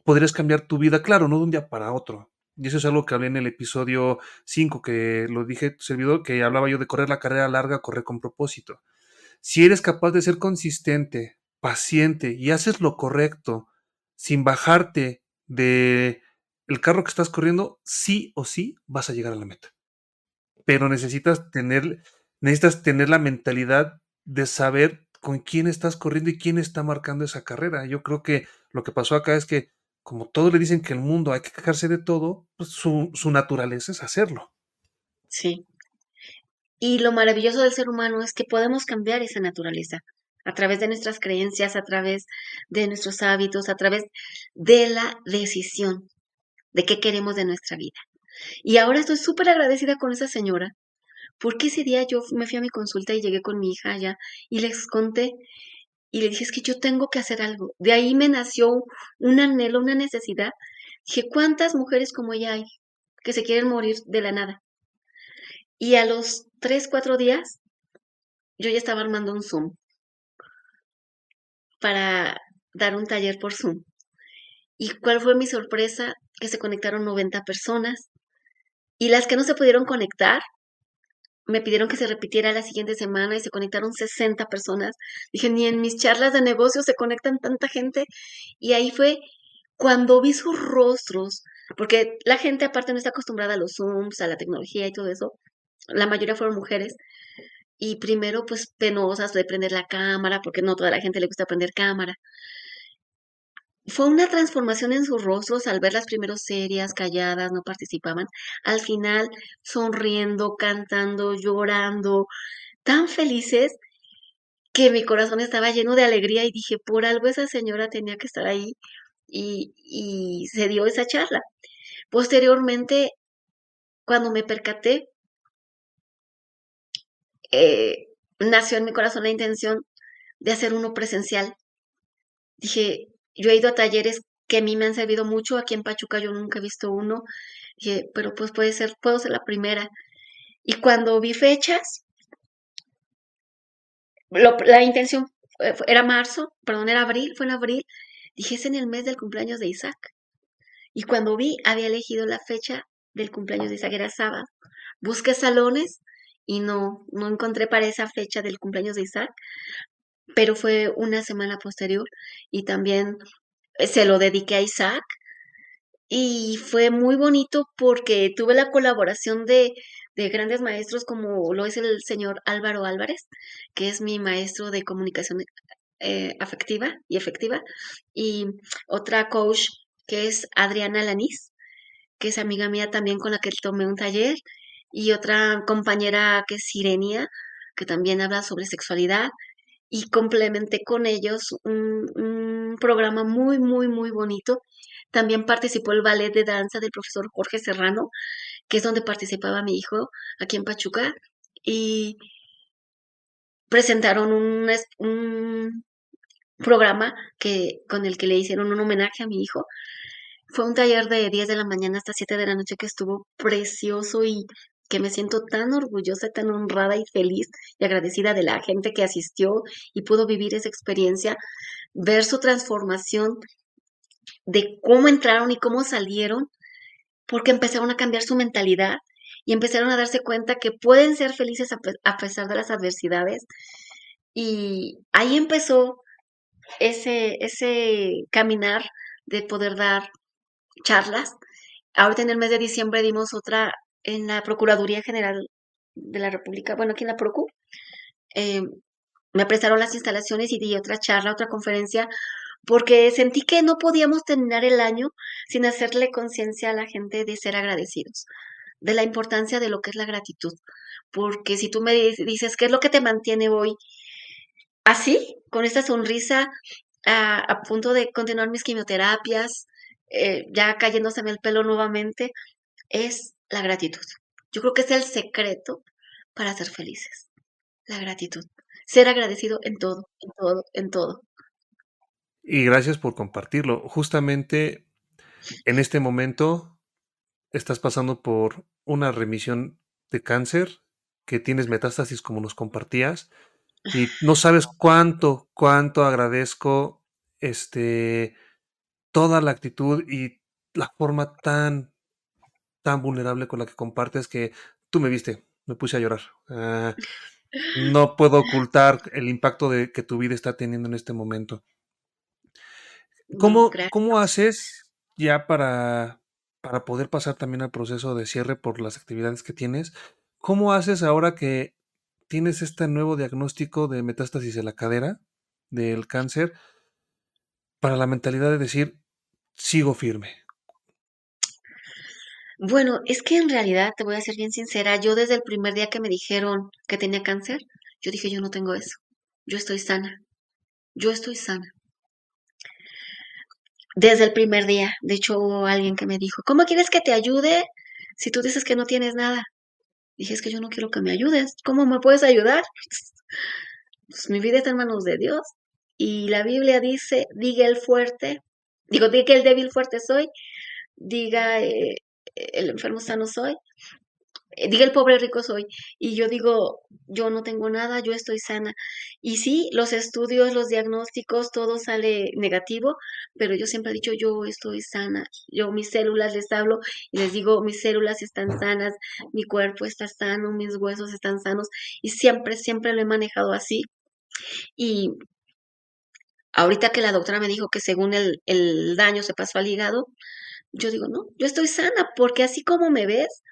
podrías cambiar tu vida, claro, no de un día para otro. Y eso es algo que hablé en el episodio 5, que lo dije tu servidor, que hablaba yo de correr la carrera larga, correr con propósito. Si eres capaz de ser consistente, paciente y haces lo correcto, sin bajarte de el carro que estás corriendo, sí o sí vas a llegar a la meta. Pero necesitas tener, necesitas tener la mentalidad de saber con quién estás corriendo y quién está marcando esa carrera. Yo creo que lo que pasó acá es que, como todos le dicen que el mundo hay que quejarse de todo, pues su, su naturaleza es hacerlo. Sí. Y lo maravilloso del ser humano es que podemos cambiar esa naturaleza a través de nuestras creencias, a través de nuestros hábitos, a través de la decisión de qué queremos de nuestra vida. Y ahora estoy súper agradecida con esa señora, porque ese día yo me fui a mi consulta y llegué con mi hija allá y les conté y le dije, es que yo tengo que hacer algo. De ahí me nació un anhelo, una necesidad. Dije, ¿cuántas mujeres como ella hay que se quieren morir de la nada? Y a los tres, cuatro días, yo ya estaba armando un Zoom para dar un taller por Zoom. ¿Y cuál fue mi sorpresa? Que se conectaron 90 personas. Y las que no se pudieron conectar, me pidieron que se repitiera la siguiente semana y se conectaron 60 personas. Dije, ni en mis charlas de negocio se conectan tanta gente. Y ahí fue cuando vi sus rostros, porque la gente aparte no está acostumbrada a los Zooms, a la tecnología y todo eso. La mayoría fueron mujeres y primero pues penosas de prender la cámara, porque no toda la gente le gusta prender cámara. Fue una transformación en sus rostros al verlas primero serias, calladas, no participaban. Al final, sonriendo, cantando, llorando, tan felices que mi corazón estaba lleno de alegría y dije, por algo esa señora tenía que estar ahí y, y se dio esa charla. Posteriormente, cuando me percaté, eh, nació en mi corazón la intención de hacer uno presencial. Dije, yo he ido a talleres que a mí me han servido mucho, aquí en Pachuca yo nunca he visto uno, dije, pero pues puede ser, puedo ser la primera. Y cuando vi fechas, la intención era marzo, perdón, era abril, fue en abril, dije, es en el mes del cumpleaños de Isaac. Y cuando vi, había elegido la fecha del cumpleaños de Isaac, era sábado. Busqué salones y no, no encontré para esa fecha del cumpleaños de Isaac, pero fue una semana posterior y también eh, se lo dediqué a Isaac y fue muy bonito porque tuve la colaboración de, de grandes maestros como lo es el señor Álvaro Álvarez, que es mi maestro de comunicación eh, afectiva y efectiva, y otra coach que es Adriana Lanís, que es amiga mía también con la que tomé un taller y otra compañera que es Sirenia, que también habla sobre sexualidad, y complementé con ellos un, programa muy, muy, muy bonito. También participó el ballet de danza del profesor Jorge Serrano, que es donde participaba mi hijo aquí en Pachuca, y presentaron un, programa que, con el que le hicieron un homenaje a mi hijo. Fue un taller de 10 de la mañana hasta 7 de la noche que estuvo precioso y que me siento tan orgullosa, tan honrada y feliz y agradecida de la gente que asistió y pudo vivir esa experiencia, ver su transformación de cómo entraron y cómo salieron, porque empezaron a cambiar su mentalidad y empezaron a darse cuenta que pueden ser felices a, pesar de las adversidades. Y ahí empezó ese, ese caminar de poder dar charlas. Ahorita en el mes de diciembre dimos otra en la Procuraduría General de la República, bueno, aquí en la Procu, eh, me prestaron las instalaciones y di otra charla, otra conferencia, porque sentí que no podíamos terminar el año sin hacerle conciencia a la gente de ser agradecidos, de la importancia de lo que es la gratitud. Porque si tú me dices, ¿qué es lo que te mantiene hoy así, con esta sonrisa, a, punto de continuar mis quimioterapias, eh, ya cayéndoseme el pelo nuevamente, es la gratitud. Yo creo que es el secreto para ser felices. La gratitud. Ser agradecido en todo, en todo, en todo. Y gracias por compartirlo. Justamente en este momento estás pasando por una remisión de cáncer, que tienes metástasis como nos compartías, y no sabes cuánto, cuánto agradezco este toda la actitud y la forma tan tan vulnerable con la que compartes que tú me viste, me puse a llorar. Ah, *laughs* no puedo ocultar el impacto de que tu vida está teniendo en este momento. ¿Cómo, ¿cómo haces ya para, para poder pasar también al proceso de cierre por las actividades que tienes? ¿Cómo haces ahora que tienes este nuevo diagnóstico de metástasis de la cadera, del cáncer, para la mentalidad de decir, sigo firme? Bueno, es que en realidad, te voy a ser bien sincera, yo desde el primer día que me dijeron que tenía cáncer, yo dije, yo no tengo eso, yo estoy sana, yo estoy sana. Desde el primer día, de hecho hubo alguien que me dijo, ¿cómo quieres que te ayude si tú dices que no tienes nada? Dije, es que yo no quiero que me ayudes, ¿cómo me puedes ayudar? Pues mi vida está en manos de Dios. Y la Biblia dice, diga el fuerte, digo, diga que el débil fuerte soy, diga eh, el enfermo sano soy, eh, diga el pobre rico soy. Y yo digo, yo no tengo nada, yo estoy sana. Y sí, los estudios, los diagnósticos, todo sale negativo, pero yo siempre he dicho, yo estoy sana. Yo mis células les hablo y les digo, mis células están sanas, mi cuerpo está sano, mis huesos están sanos. Y siempre, siempre lo he manejado así. Y ahorita que la doctora me dijo que según el, el daño se pasó al hígado, yo digo, no, yo estoy sana porque así como me ves,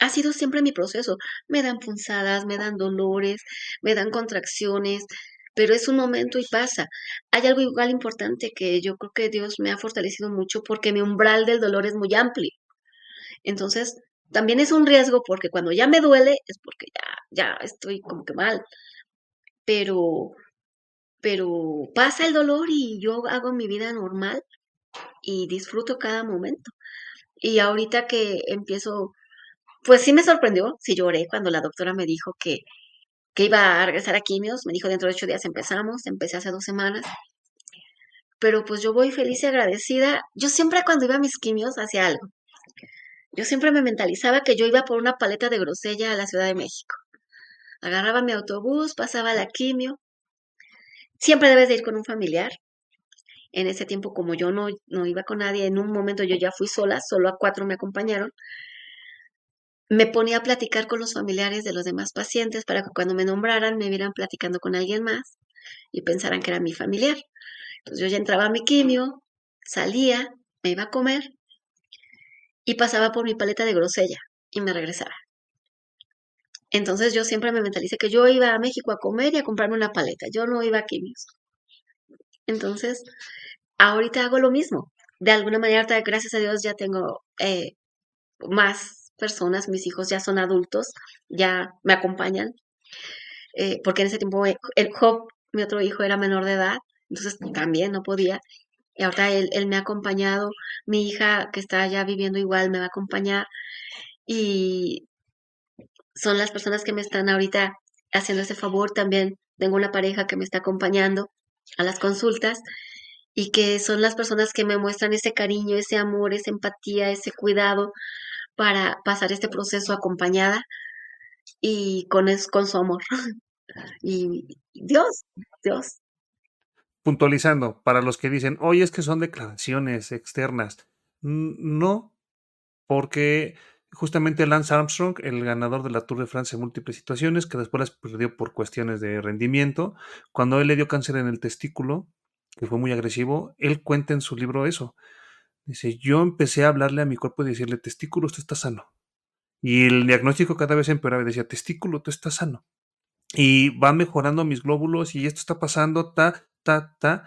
ha sido siempre mi proceso. Me dan punzadas, me dan dolores, me dan contracciones, pero es un momento y pasa. Hay algo igual importante que yo creo que Dios me ha fortalecido mucho porque mi umbral del dolor es muy amplio. Entonces, también es un riesgo porque cuando ya me duele es porque ya, ya estoy como que mal. Pero, pero pasa el dolor y yo hago mi vida normal y disfruto cada momento. Y ahorita que empiezo, pues sí me sorprendió, sí lloré cuando la doctora me dijo que, que iba a regresar a quimios, me dijo dentro de ocho días empezamos, empecé hace dos semanas, pero pues yo voy feliz y agradecida. Yo siempre cuando iba a mis quimios hacía algo. Yo siempre me mentalizaba que yo iba por una paleta de grosella a la Ciudad de México. Agarraba mi autobús, pasaba la quimio. Siempre debes de ir con un familiar en ese tiempo, como yo no, no iba con nadie, en un momento yo ya fui sola, solo a cuatro me acompañaron, me ponía a platicar con los familiares de los demás pacientes para que cuando me nombraran me vieran platicando con alguien más y pensaran que era mi familiar. Entonces yo ya entraba a mi quimio, salía, me iba a comer y pasaba por mi paleta de grosella y me regresaba. Entonces yo siempre me mentalicé que yo iba a México a comer y a comprarme una paleta, yo no iba a quimios. Entonces, ahorita hago lo mismo. De alguna manera, gracias a Dios, ya tengo eh, más personas, mis hijos ya son adultos, ya me acompañan, eh, porque en ese tiempo eh, el Job mi otro hijo era menor de edad, entonces también no podía. Y ahorita él, él me ha acompañado, mi hija que está allá viviendo igual me va a acompañar y son las personas que me están ahorita haciendo ese favor. También tengo una pareja que me está acompañando a las consultas y que son las personas que me muestran ese cariño, ese amor, esa empatía, ese cuidado para pasar este proceso acompañada y con, es, con su amor. *laughs* y Dios, Dios. Puntualizando, para los que dicen, oye, es que son declaraciones externas. No, porque justamente Lance Armstrong, el ganador de la Tour de Francia en múltiples situaciones, que después las perdió por cuestiones de rendimiento, cuando él le dio cáncer en el testículo, que fue muy agresivo, él cuenta en su libro eso. Dice, yo empecé a hablarle a mi cuerpo y decirle, testículo, usted está sano. Y el diagnóstico cada vez empeoraba y decía, testículo, tú estás sano. Y va mejorando mis glóbulos y esto está pasando, ta, ta, ta,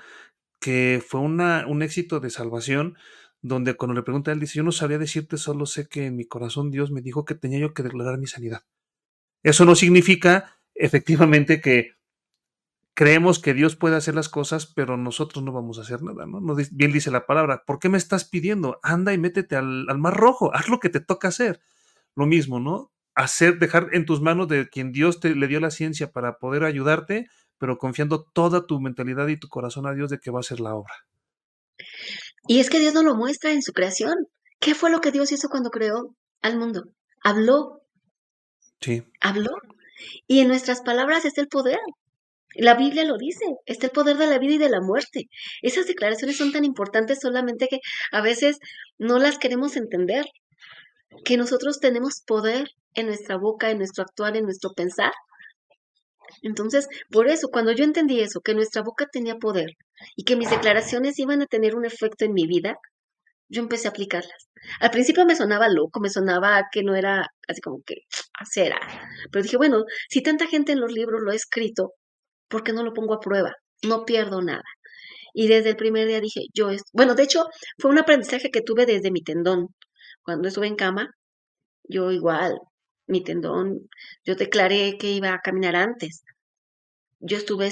que fue un éxito de salvación donde cuando le pregunta él dice, yo no sabía decirte, solo sé que en mi corazón Dios me dijo que tenía yo que declarar mi sanidad. Eso no significa efectivamente que creemos que Dios puede hacer las cosas, pero nosotros no vamos a hacer nada, ¿no? bien dice la palabra, ¿por qué me estás pidiendo? Anda y métete al, al mar rojo, haz lo que te toca hacer. Lo mismo, ¿no? Hacer, dejar en tus manos de quien Dios te le dio la ciencia para poder ayudarte, pero confiando toda tu mentalidad y tu corazón a Dios de que va a hacer la obra. Y es que Dios no lo muestra en su creación. ¿Qué fue lo que Dios hizo cuando creó al mundo? Habló. Sí. Habló. Y en nuestras palabras está el poder. La Biblia lo dice, está el poder de la vida y de la muerte. Esas declaraciones son tan importantes solamente que a veces no las queremos entender. Que nosotros tenemos poder en nuestra boca, en nuestro actuar, en nuestro pensar. Entonces, por eso, cuando yo entendí eso, que nuestra boca tenía poder y que mis declaraciones iban a tener un efecto en mi vida, yo empecé a aplicarlas. Al principio me sonaba loco, me sonaba que no era así como que acera. Pero dije, bueno, si tanta gente en los libros lo ha escrito, ¿por qué no lo pongo a prueba? No pierdo nada. Y desde el primer día dije, yo, es... bueno, de hecho, fue un aprendizaje que tuve desde mi tendón. Cuando estuve en cama, yo igual, mi tendón, yo declaré que iba a caminar antes. Yo estuve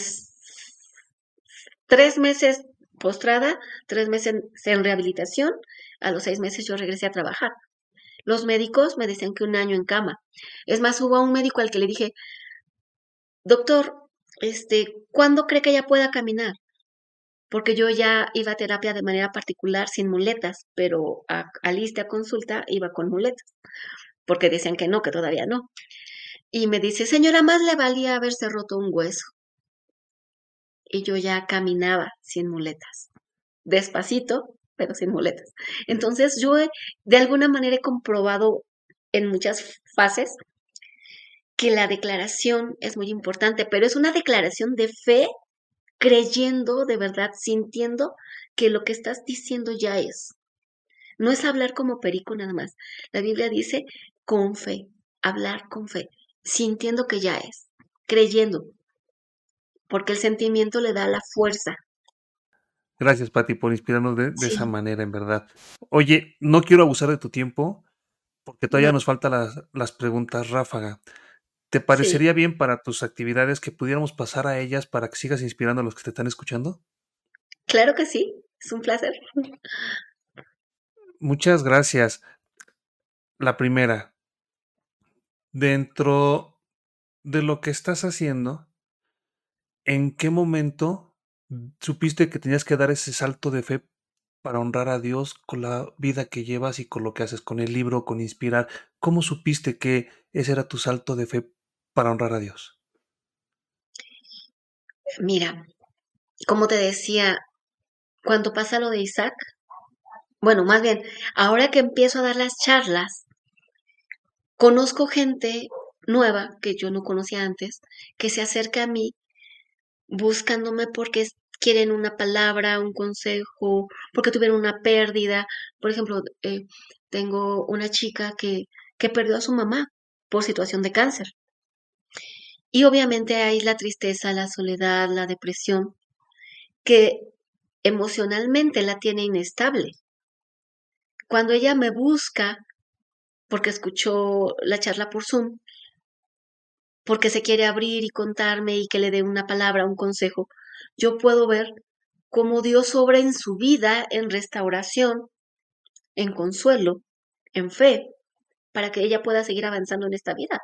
tres meses postrada, tres meses en rehabilitación, a los seis meses yo regresé a trabajar. Los médicos me decían que un año en cama. Es más, hubo un médico al que le dije, doctor, este, ¿cuándo cree que ya pueda caminar? Porque yo ya iba a terapia de manera particular sin muletas, pero a, a lista consulta iba con muletas porque decían que no, que todavía no. Y me dice, señora, más le valía haberse roto un hueso. Y yo ya caminaba sin muletas, despacito, pero sin muletas. Entonces yo de alguna manera he comprobado en muchas fases que la declaración es muy importante, pero es una declaración de fe creyendo de verdad, sintiendo que lo que estás diciendo ya es. No es hablar como perico nada más. La Biblia dice con fe, hablar con fe, sintiendo que ya es, creyendo, porque el sentimiento le da la fuerza. Gracias, Patti, por inspirarnos de, esa manera, en verdad. Oye, no quiero abusar de tu tiempo, porque todavía nos faltan las, las, preguntas ráfaga. ¿Te parecería bien para tus actividades que pudiéramos pasar a ellas para que sigas inspirando a los que te están escuchando? Claro que sí, es un placer. Muchas gracias. La primera, dentro de lo que estás haciendo, ¿en qué momento supiste que tenías que dar ese salto de fe para honrar a Dios con la vida que llevas y con lo que haces, con el libro, con inspirar? ¿Cómo supiste que ese era tu salto de fe para honrar a Dios? Mira, como te decía, cuando pasa lo de Isaac, bueno, más bien, ahora que empiezo a dar las charlas, conozco gente nueva que yo no conocía antes, que se acerca a mí buscándome porque quieren una palabra, un consejo, porque tuvieron una pérdida. Por ejemplo, eh, tengo una chica que, que perdió a su mamá por situación de cáncer. Y obviamente hay la tristeza, la soledad, la depresión, que emocionalmente la tiene inestable. Cuando ella me busca porque escuchó la charla por Zoom, porque se quiere abrir y contarme y que le dé una palabra, un consejo, yo puedo ver cómo Dios obra en su vida en restauración, en consuelo, en fe, para que ella pueda seguir avanzando en esta vida.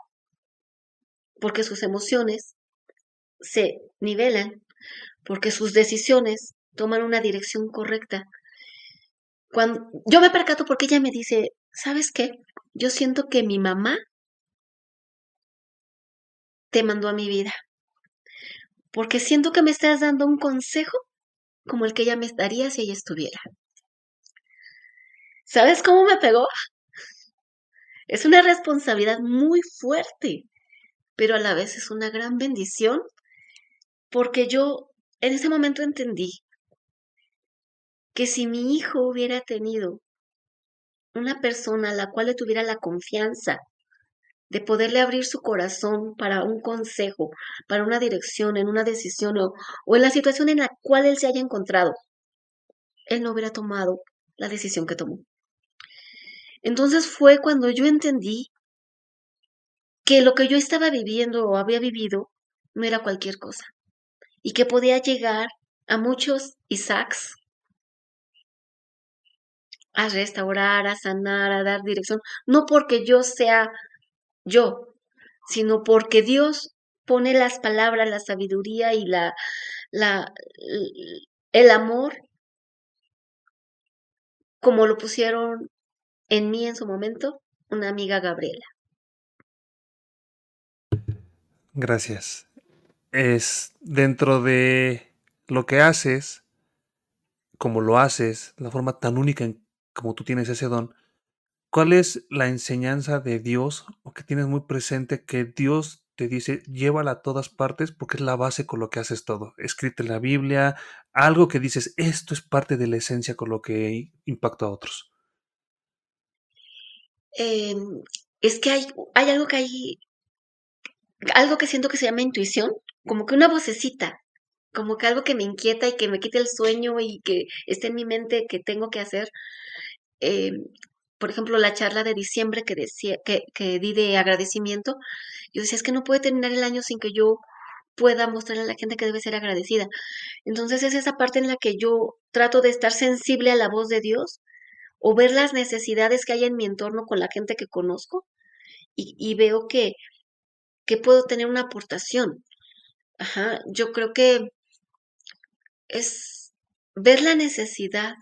Porque sus emociones se nivelan, porque sus decisiones toman una dirección correcta. Cuando yo me percato porque ella me dice, ¿sabes qué? Yo siento que mi mamá te mandó a mi vida. Porque siento que me estás dando un consejo como el que ella me daría si ella estuviera. ¿Sabes cómo me pegó? Es una responsabilidad muy fuerte, pero a la vez es una gran bendición porque yo en ese momento entendí que si mi hijo hubiera tenido una persona a la cual le tuviera la confianza de poderle abrir su corazón para un consejo, para una dirección, en una decisión o, en la situación en la cual él se haya encontrado, él no hubiera tomado la decisión que tomó. Entonces fue cuando yo entendí que lo que yo estaba viviendo o había vivido no era cualquier cosa y que podía llegar a muchos Isaacs a restaurar, a sanar, a dar dirección, no porque yo sea yo, sino porque Dios pone las palabras, la sabiduría y la, la, el amor como lo pusieron en mí en su momento una amiga Gabriela. Gracias. Es dentro de lo que haces, como lo haces, la forma tan única en como tú tienes ese don, ¿cuál es la enseñanza de Dios o que tienes muy presente que Dios te dice, llévala a todas partes porque es la base con lo que haces todo? Escrito en la Biblia, algo que dices, esto es parte de la esencia con lo que impacta a otros. Eh, es que hay, hay algo que hay, algo que siento que se llama intuición, como que una vocecita, como que algo que me inquieta y que me quite el sueño y que esté en mi mente que tengo que hacer. Eh, por ejemplo, la charla de diciembre que decía, que, que di de agradecimiento, yo decía, es que no puede terminar el año sin que yo pueda mostrarle a la gente que debe ser agradecida. Entonces es esa parte en la que yo trato de estar sensible a la voz de Dios o ver las necesidades que hay en mi entorno con la gente que conozco y, y veo que, que puedo tener una aportación. Ajá, yo creo que es ver la necesidad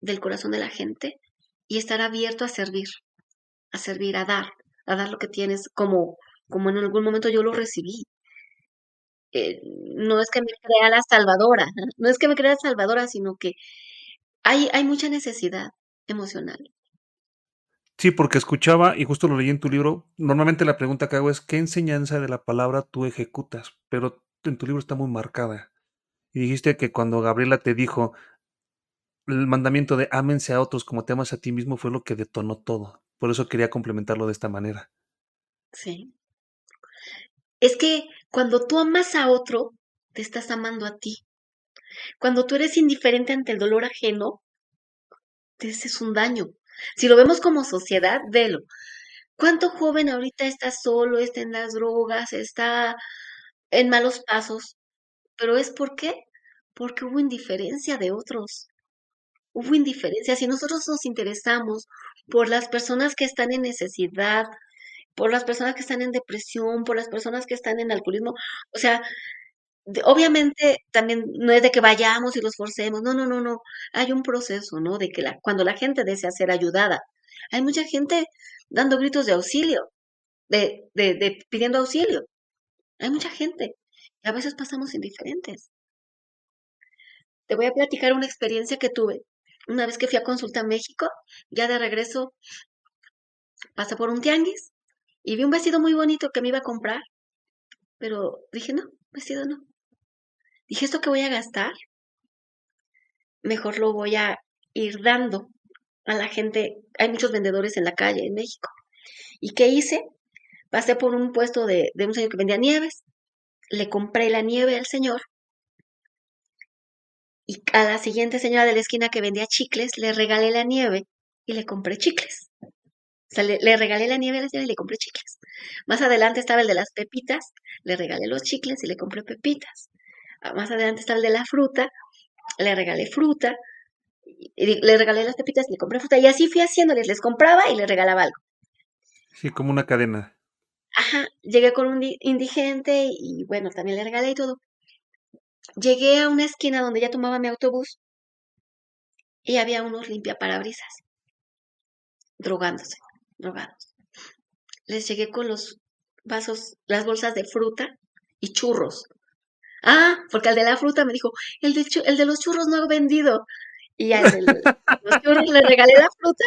del corazón de la gente y estar abierto a servir, a servir, a dar, a dar lo que tienes, como, como en algún momento yo lo recibí. Eh, no es que me crea la salvadora, *laughs* no es que me crea salvadora, sino que hay, hay mucha necesidad emocional. Sí, porque escuchaba, y justo lo leí en tu libro, normalmente la pregunta que hago es, ¿qué enseñanza de la palabra tú ejecutas? Pero en tu libro está muy marcada. Dijiste que cuando Gabriela te dijo, el mandamiento de ámense a otros como te amas a ti mismo fue lo que detonó todo. Por eso quería complementarlo de esta manera. Sí. Es que cuando tú amas a otro, te estás amando a ti. Cuando tú eres indiferente ante el dolor ajeno, te haces un daño. Si lo vemos como sociedad, velo. ¿Cuánto joven ahorita está solo, está en las drogas, está en malos pasos? Pero es por qué? Porque hubo indiferencia de otros hubo indiferencia. Si nosotros nos interesamos por las personas que están en necesidad, por las personas que están en depresión, por las personas que están en alcoholismo, o sea, obviamente también no es de que vayamos y los forcemos, no, no, no, no, hay un proceso, ¿no? De que la, cuando la gente desea ser ayudada, hay mucha gente dando gritos de auxilio, de, de, de pidiendo auxilio, hay mucha gente, y a veces pasamos indiferentes. Te voy a platicar una experiencia que tuve una vez que fui a consulta a México, ya de regreso pasé por un tianguis y vi un vestido muy bonito que me iba a comprar, pero dije, no, vestido no. Dije, ¿esto que voy a gastar? Mejor lo voy a ir dando a la gente. Hay muchos vendedores en la calle en México. ¿Y qué hice? Pasé por un puesto de, de un señor que vendía nieves, le compré la nieve al señor y a la siguiente señora de la esquina que vendía chicles le regalé la nieve y le compré chicles. O sea, le, regalé la nieve a la señora y le compré chicles. Más adelante estaba el de las pepitas, le regalé los chicles y le compré pepitas. Ah, Más adelante estaba el de la fruta, le regalé fruta, y le regalé las pepitas y le compré fruta. Y así fui haciéndoles, les compraba y les regalaba algo. Sí, como una cadena. Ajá, llegué con un di- indigente y bueno, también le regalé y todo. Llegué a una esquina donde ya tomaba mi autobús y había unos limpiaparabrisas, drogándose, drogados. Les llegué con los vasos, las bolsas de fruta y churros. Ah, porque al de la fruta me dijo, el de, los churros no he vendido. Y al de los churros le regalé la fruta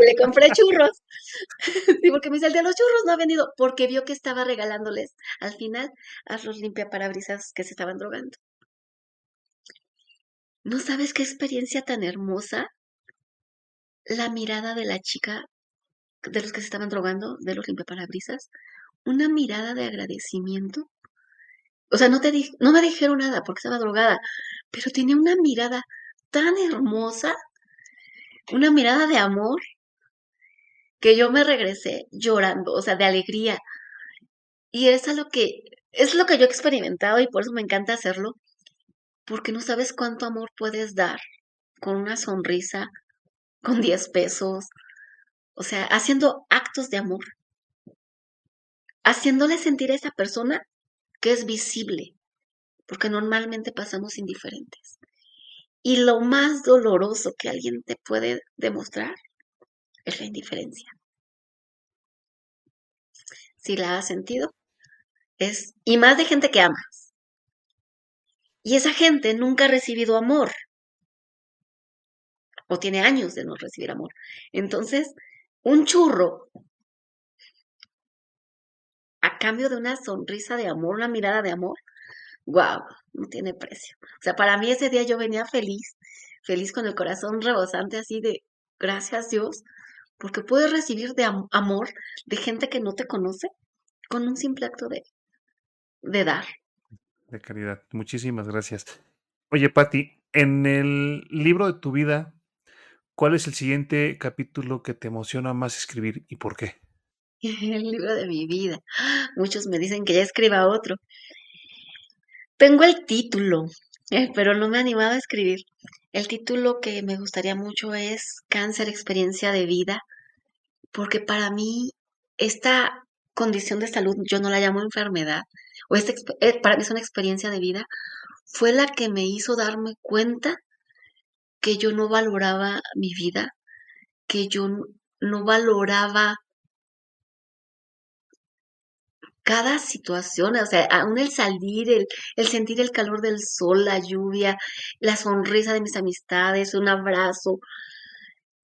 y le compré churros. *laughs* Sí, porque me dice, el de los churros no ha vendido, porque vio que estaba regalándoles al final a los limpiaparabrisas que se estaban drogando. ¿No sabes qué experiencia tan hermosa? La mirada de la chica, de los que se estaban drogando, de los limpiaparabrisas, una mirada de agradecimiento. O sea, no te di- no me dijeron nada porque estaba drogada, pero tenía una mirada tan hermosa, una mirada de amor, que yo me regresé llorando, o sea, de alegría. Y es a lo que, es lo que yo he experimentado y por eso me encanta hacerlo, porque no sabes cuánto amor puedes dar con una sonrisa, con 10 pesos, o sea, haciendo actos de amor, haciéndole sentir a esa persona que es visible, porque normalmente pasamos indiferentes. Y lo más doloroso que alguien te puede demostrar es la indiferencia. Si la has sentido, es, y más de gente que amas. Y esa gente nunca ha recibido amor, o tiene años de no recibir amor. Entonces, un churro, a cambio de una sonrisa de amor, una mirada de amor, wow, no tiene precio. O sea, para mí ese día yo venía feliz, feliz con el corazón rebosante así de gracias Dios, porque puedes recibir de am- amor de gente que no te conoce con un simple acto de, de dar. De caridad. Muchísimas gracias. Oye, Patti, en el libro de tu vida, ¿cuál es el siguiente capítulo que te emociona más escribir y por qué? *laughs* El libro de mi vida. *gasps* Muchos me dicen que ya escriba otro. Tengo el título, eh, pero no me he animado a escribir. El título que me gustaría mucho es Cáncer, experiencia de vida, porque para mí esta condición de salud, yo no la llamo enfermedad, o esta, eh, para mí es una experiencia de vida, fue la que me hizo darme cuenta que yo no valoraba mi vida, que yo no valoraba cada situación, o sea, aún el salir, el, el sentir el calor del sol, la lluvia, la sonrisa de mis amistades, un abrazo.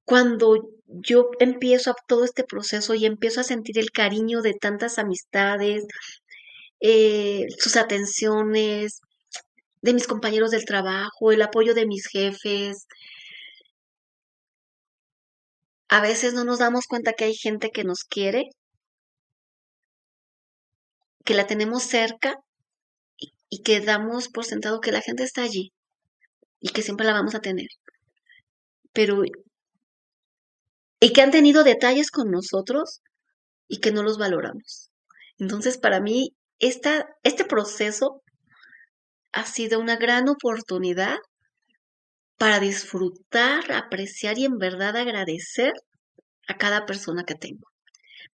Cuando yo empiezo a todo este proceso y empiezo a sentir el cariño de tantas amistades, eh, sus atenciones, de mis compañeros del trabajo, el apoyo de mis jefes, a veces no nos damos cuenta que hay gente que nos quiere, que la tenemos cerca y, y que damos por sentado que la gente está allí y que siempre la vamos a tener. Pero, y que han tenido detalles con nosotros y que no los valoramos. Entonces, para mí, esta, este proceso ha sido una gran oportunidad para disfrutar, apreciar y en verdad agradecer a cada persona que tengo.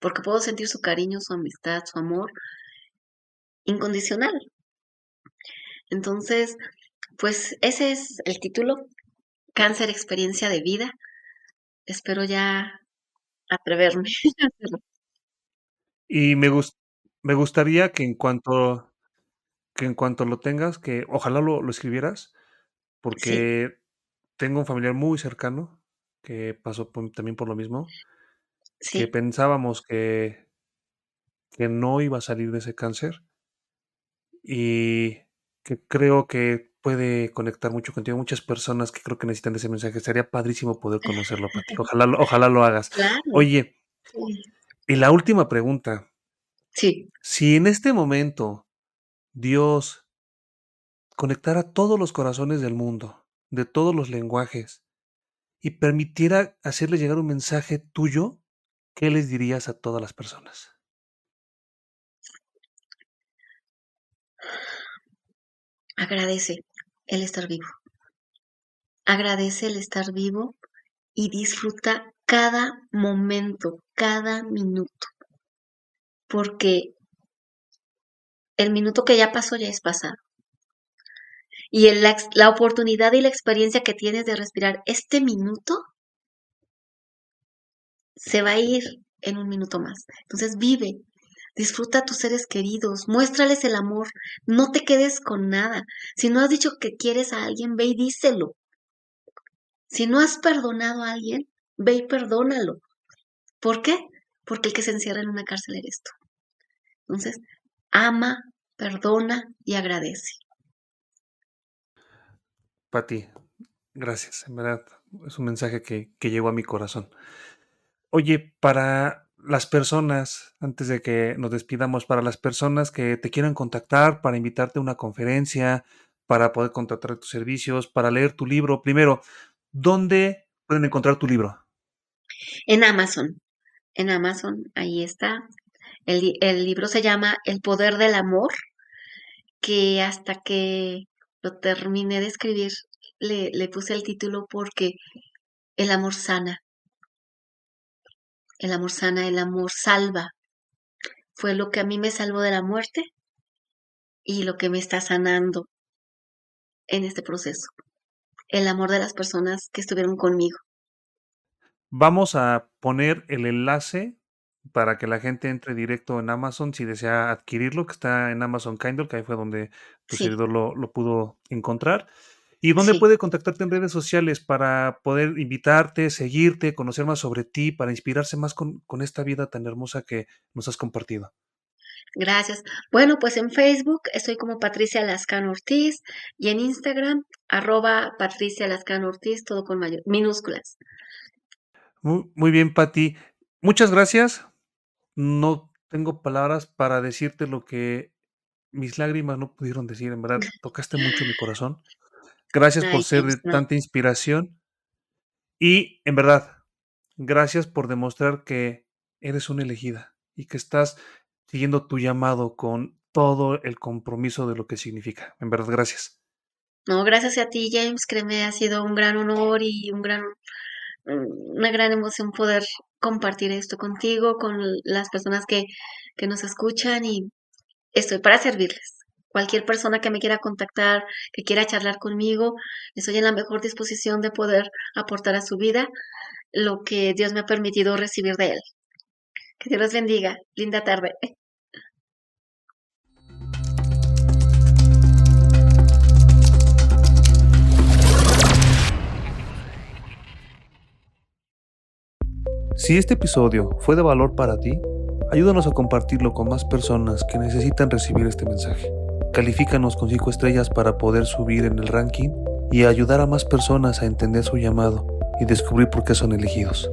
Porque puedo sentir su cariño, su amistad, su amor incondicional. Entonces, pues ese es el título, Cáncer, experiencia de vida. Espero ya atreverme. *laughs* Y me, gus- me gustaría que en cuanto, que en cuanto lo tengas, que ojalá lo, lo escribieras, Sí, porque tengo un familiar muy cercano que pasó por- también por lo mismo, que sí, pensábamos que, que no iba a salir de ese cáncer y que creo que puede conectar mucho contigo. Muchas personas que creo que necesitan ese mensaje. Sería padrísimo poder conocerlo, Pati. *laughs* Ojalá, lo- ojalá lo hagas. claro. Oye, Sí. y la última pregunta. Si en este momento Dios conectara todos los corazones del mundo, de todos los lenguajes, y permitiera hacerle llegar un mensaje tuyo, ¿qué les dirías a todas las personas? Agradece el estar vivo. Agradece el estar vivo y disfruta cada momento, cada minuto. Porque el minuto que ya pasó ya es pasado. Y la, oportunidad y la experiencia que tienes de respirar este minuto se va a ir en un minuto más. Entonces vive, disfruta a tus seres queridos, muéstrales el amor, no te quedes con nada. Si no has dicho que quieres a alguien, ve y díselo. Si no has perdonado a alguien, ve y perdónalo. ¿Por qué? Porque el que se encierra en una cárcel eres tú. Entonces, ama, perdona y agradece. Pati, gracias. En verdad, es un mensaje que, que llegó a mi corazón. Oye, para las personas, antes de que nos despidamos, para las personas que te quieran contactar para invitarte a una conferencia, para poder contratar tus servicios, para leer tu libro, primero, ¿dónde pueden encontrar tu libro? En Amazon. En Amazon, ahí está. El, el libro se llama El poder del amor, que hasta que lo terminé de escribir le, le puse el título porque el amor sana. El amor sana, el amor salva. Fue lo que a mí me salvó de la muerte y lo que me está sanando en este proceso. El amor de las personas que estuvieron conmigo. Vamos a poner el enlace para que la gente entre directo en Amazon si desea adquirirlo, que está en Amazon Kindle, que ahí fue donde tu servidor lo, lo, pudo encontrar. ¿Y dónde puede contactarte en redes sociales para poder invitarte, seguirte, conocer más sobre ti, para inspirarse más con, con esta vida tan hermosa que nos has compartido? Gracias. Bueno, pues en Facebook estoy como Patricia Lascano Ortiz y en Instagram arroba Patricia Lascano Ortiz, todo con mayor, minúsculas. Muy, muy bien, Pati. Muchas gracias no tengo palabras para decirte lo que mis lágrimas no pudieron decir, en verdad, *laughs* tocaste mucho mi corazón. Gracias por ser de tanta inspiración y, en verdad, gracias por demostrar que eres una elegida y que estás siguiendo tu llamado con todo el compromiso de lo que significa. En verdad, gracias. No, gracias a ti, James. Créeme, ha sido un gran honor y un gran una gran emoción poder compartir esto contigo, con las personas que, que nos escuchan y estoy para servirles. Cualquier persona que me quiera contactar, que quiera charlar conmigo, estoy en la mejor disposición de poder aportar a su vida lo que Dios me ha permitido recibir de él. Que Dios los bendiga. Linda tarde. Si este episodio fue de valor para ti, ayúdanos a compartirlo con más personas que necesitan recibir este mensaje. Califícanos con 5 estrellas para poder subir en el ranking y ayudar a más personas a entender su llamado y descubrir por qué son elegidos.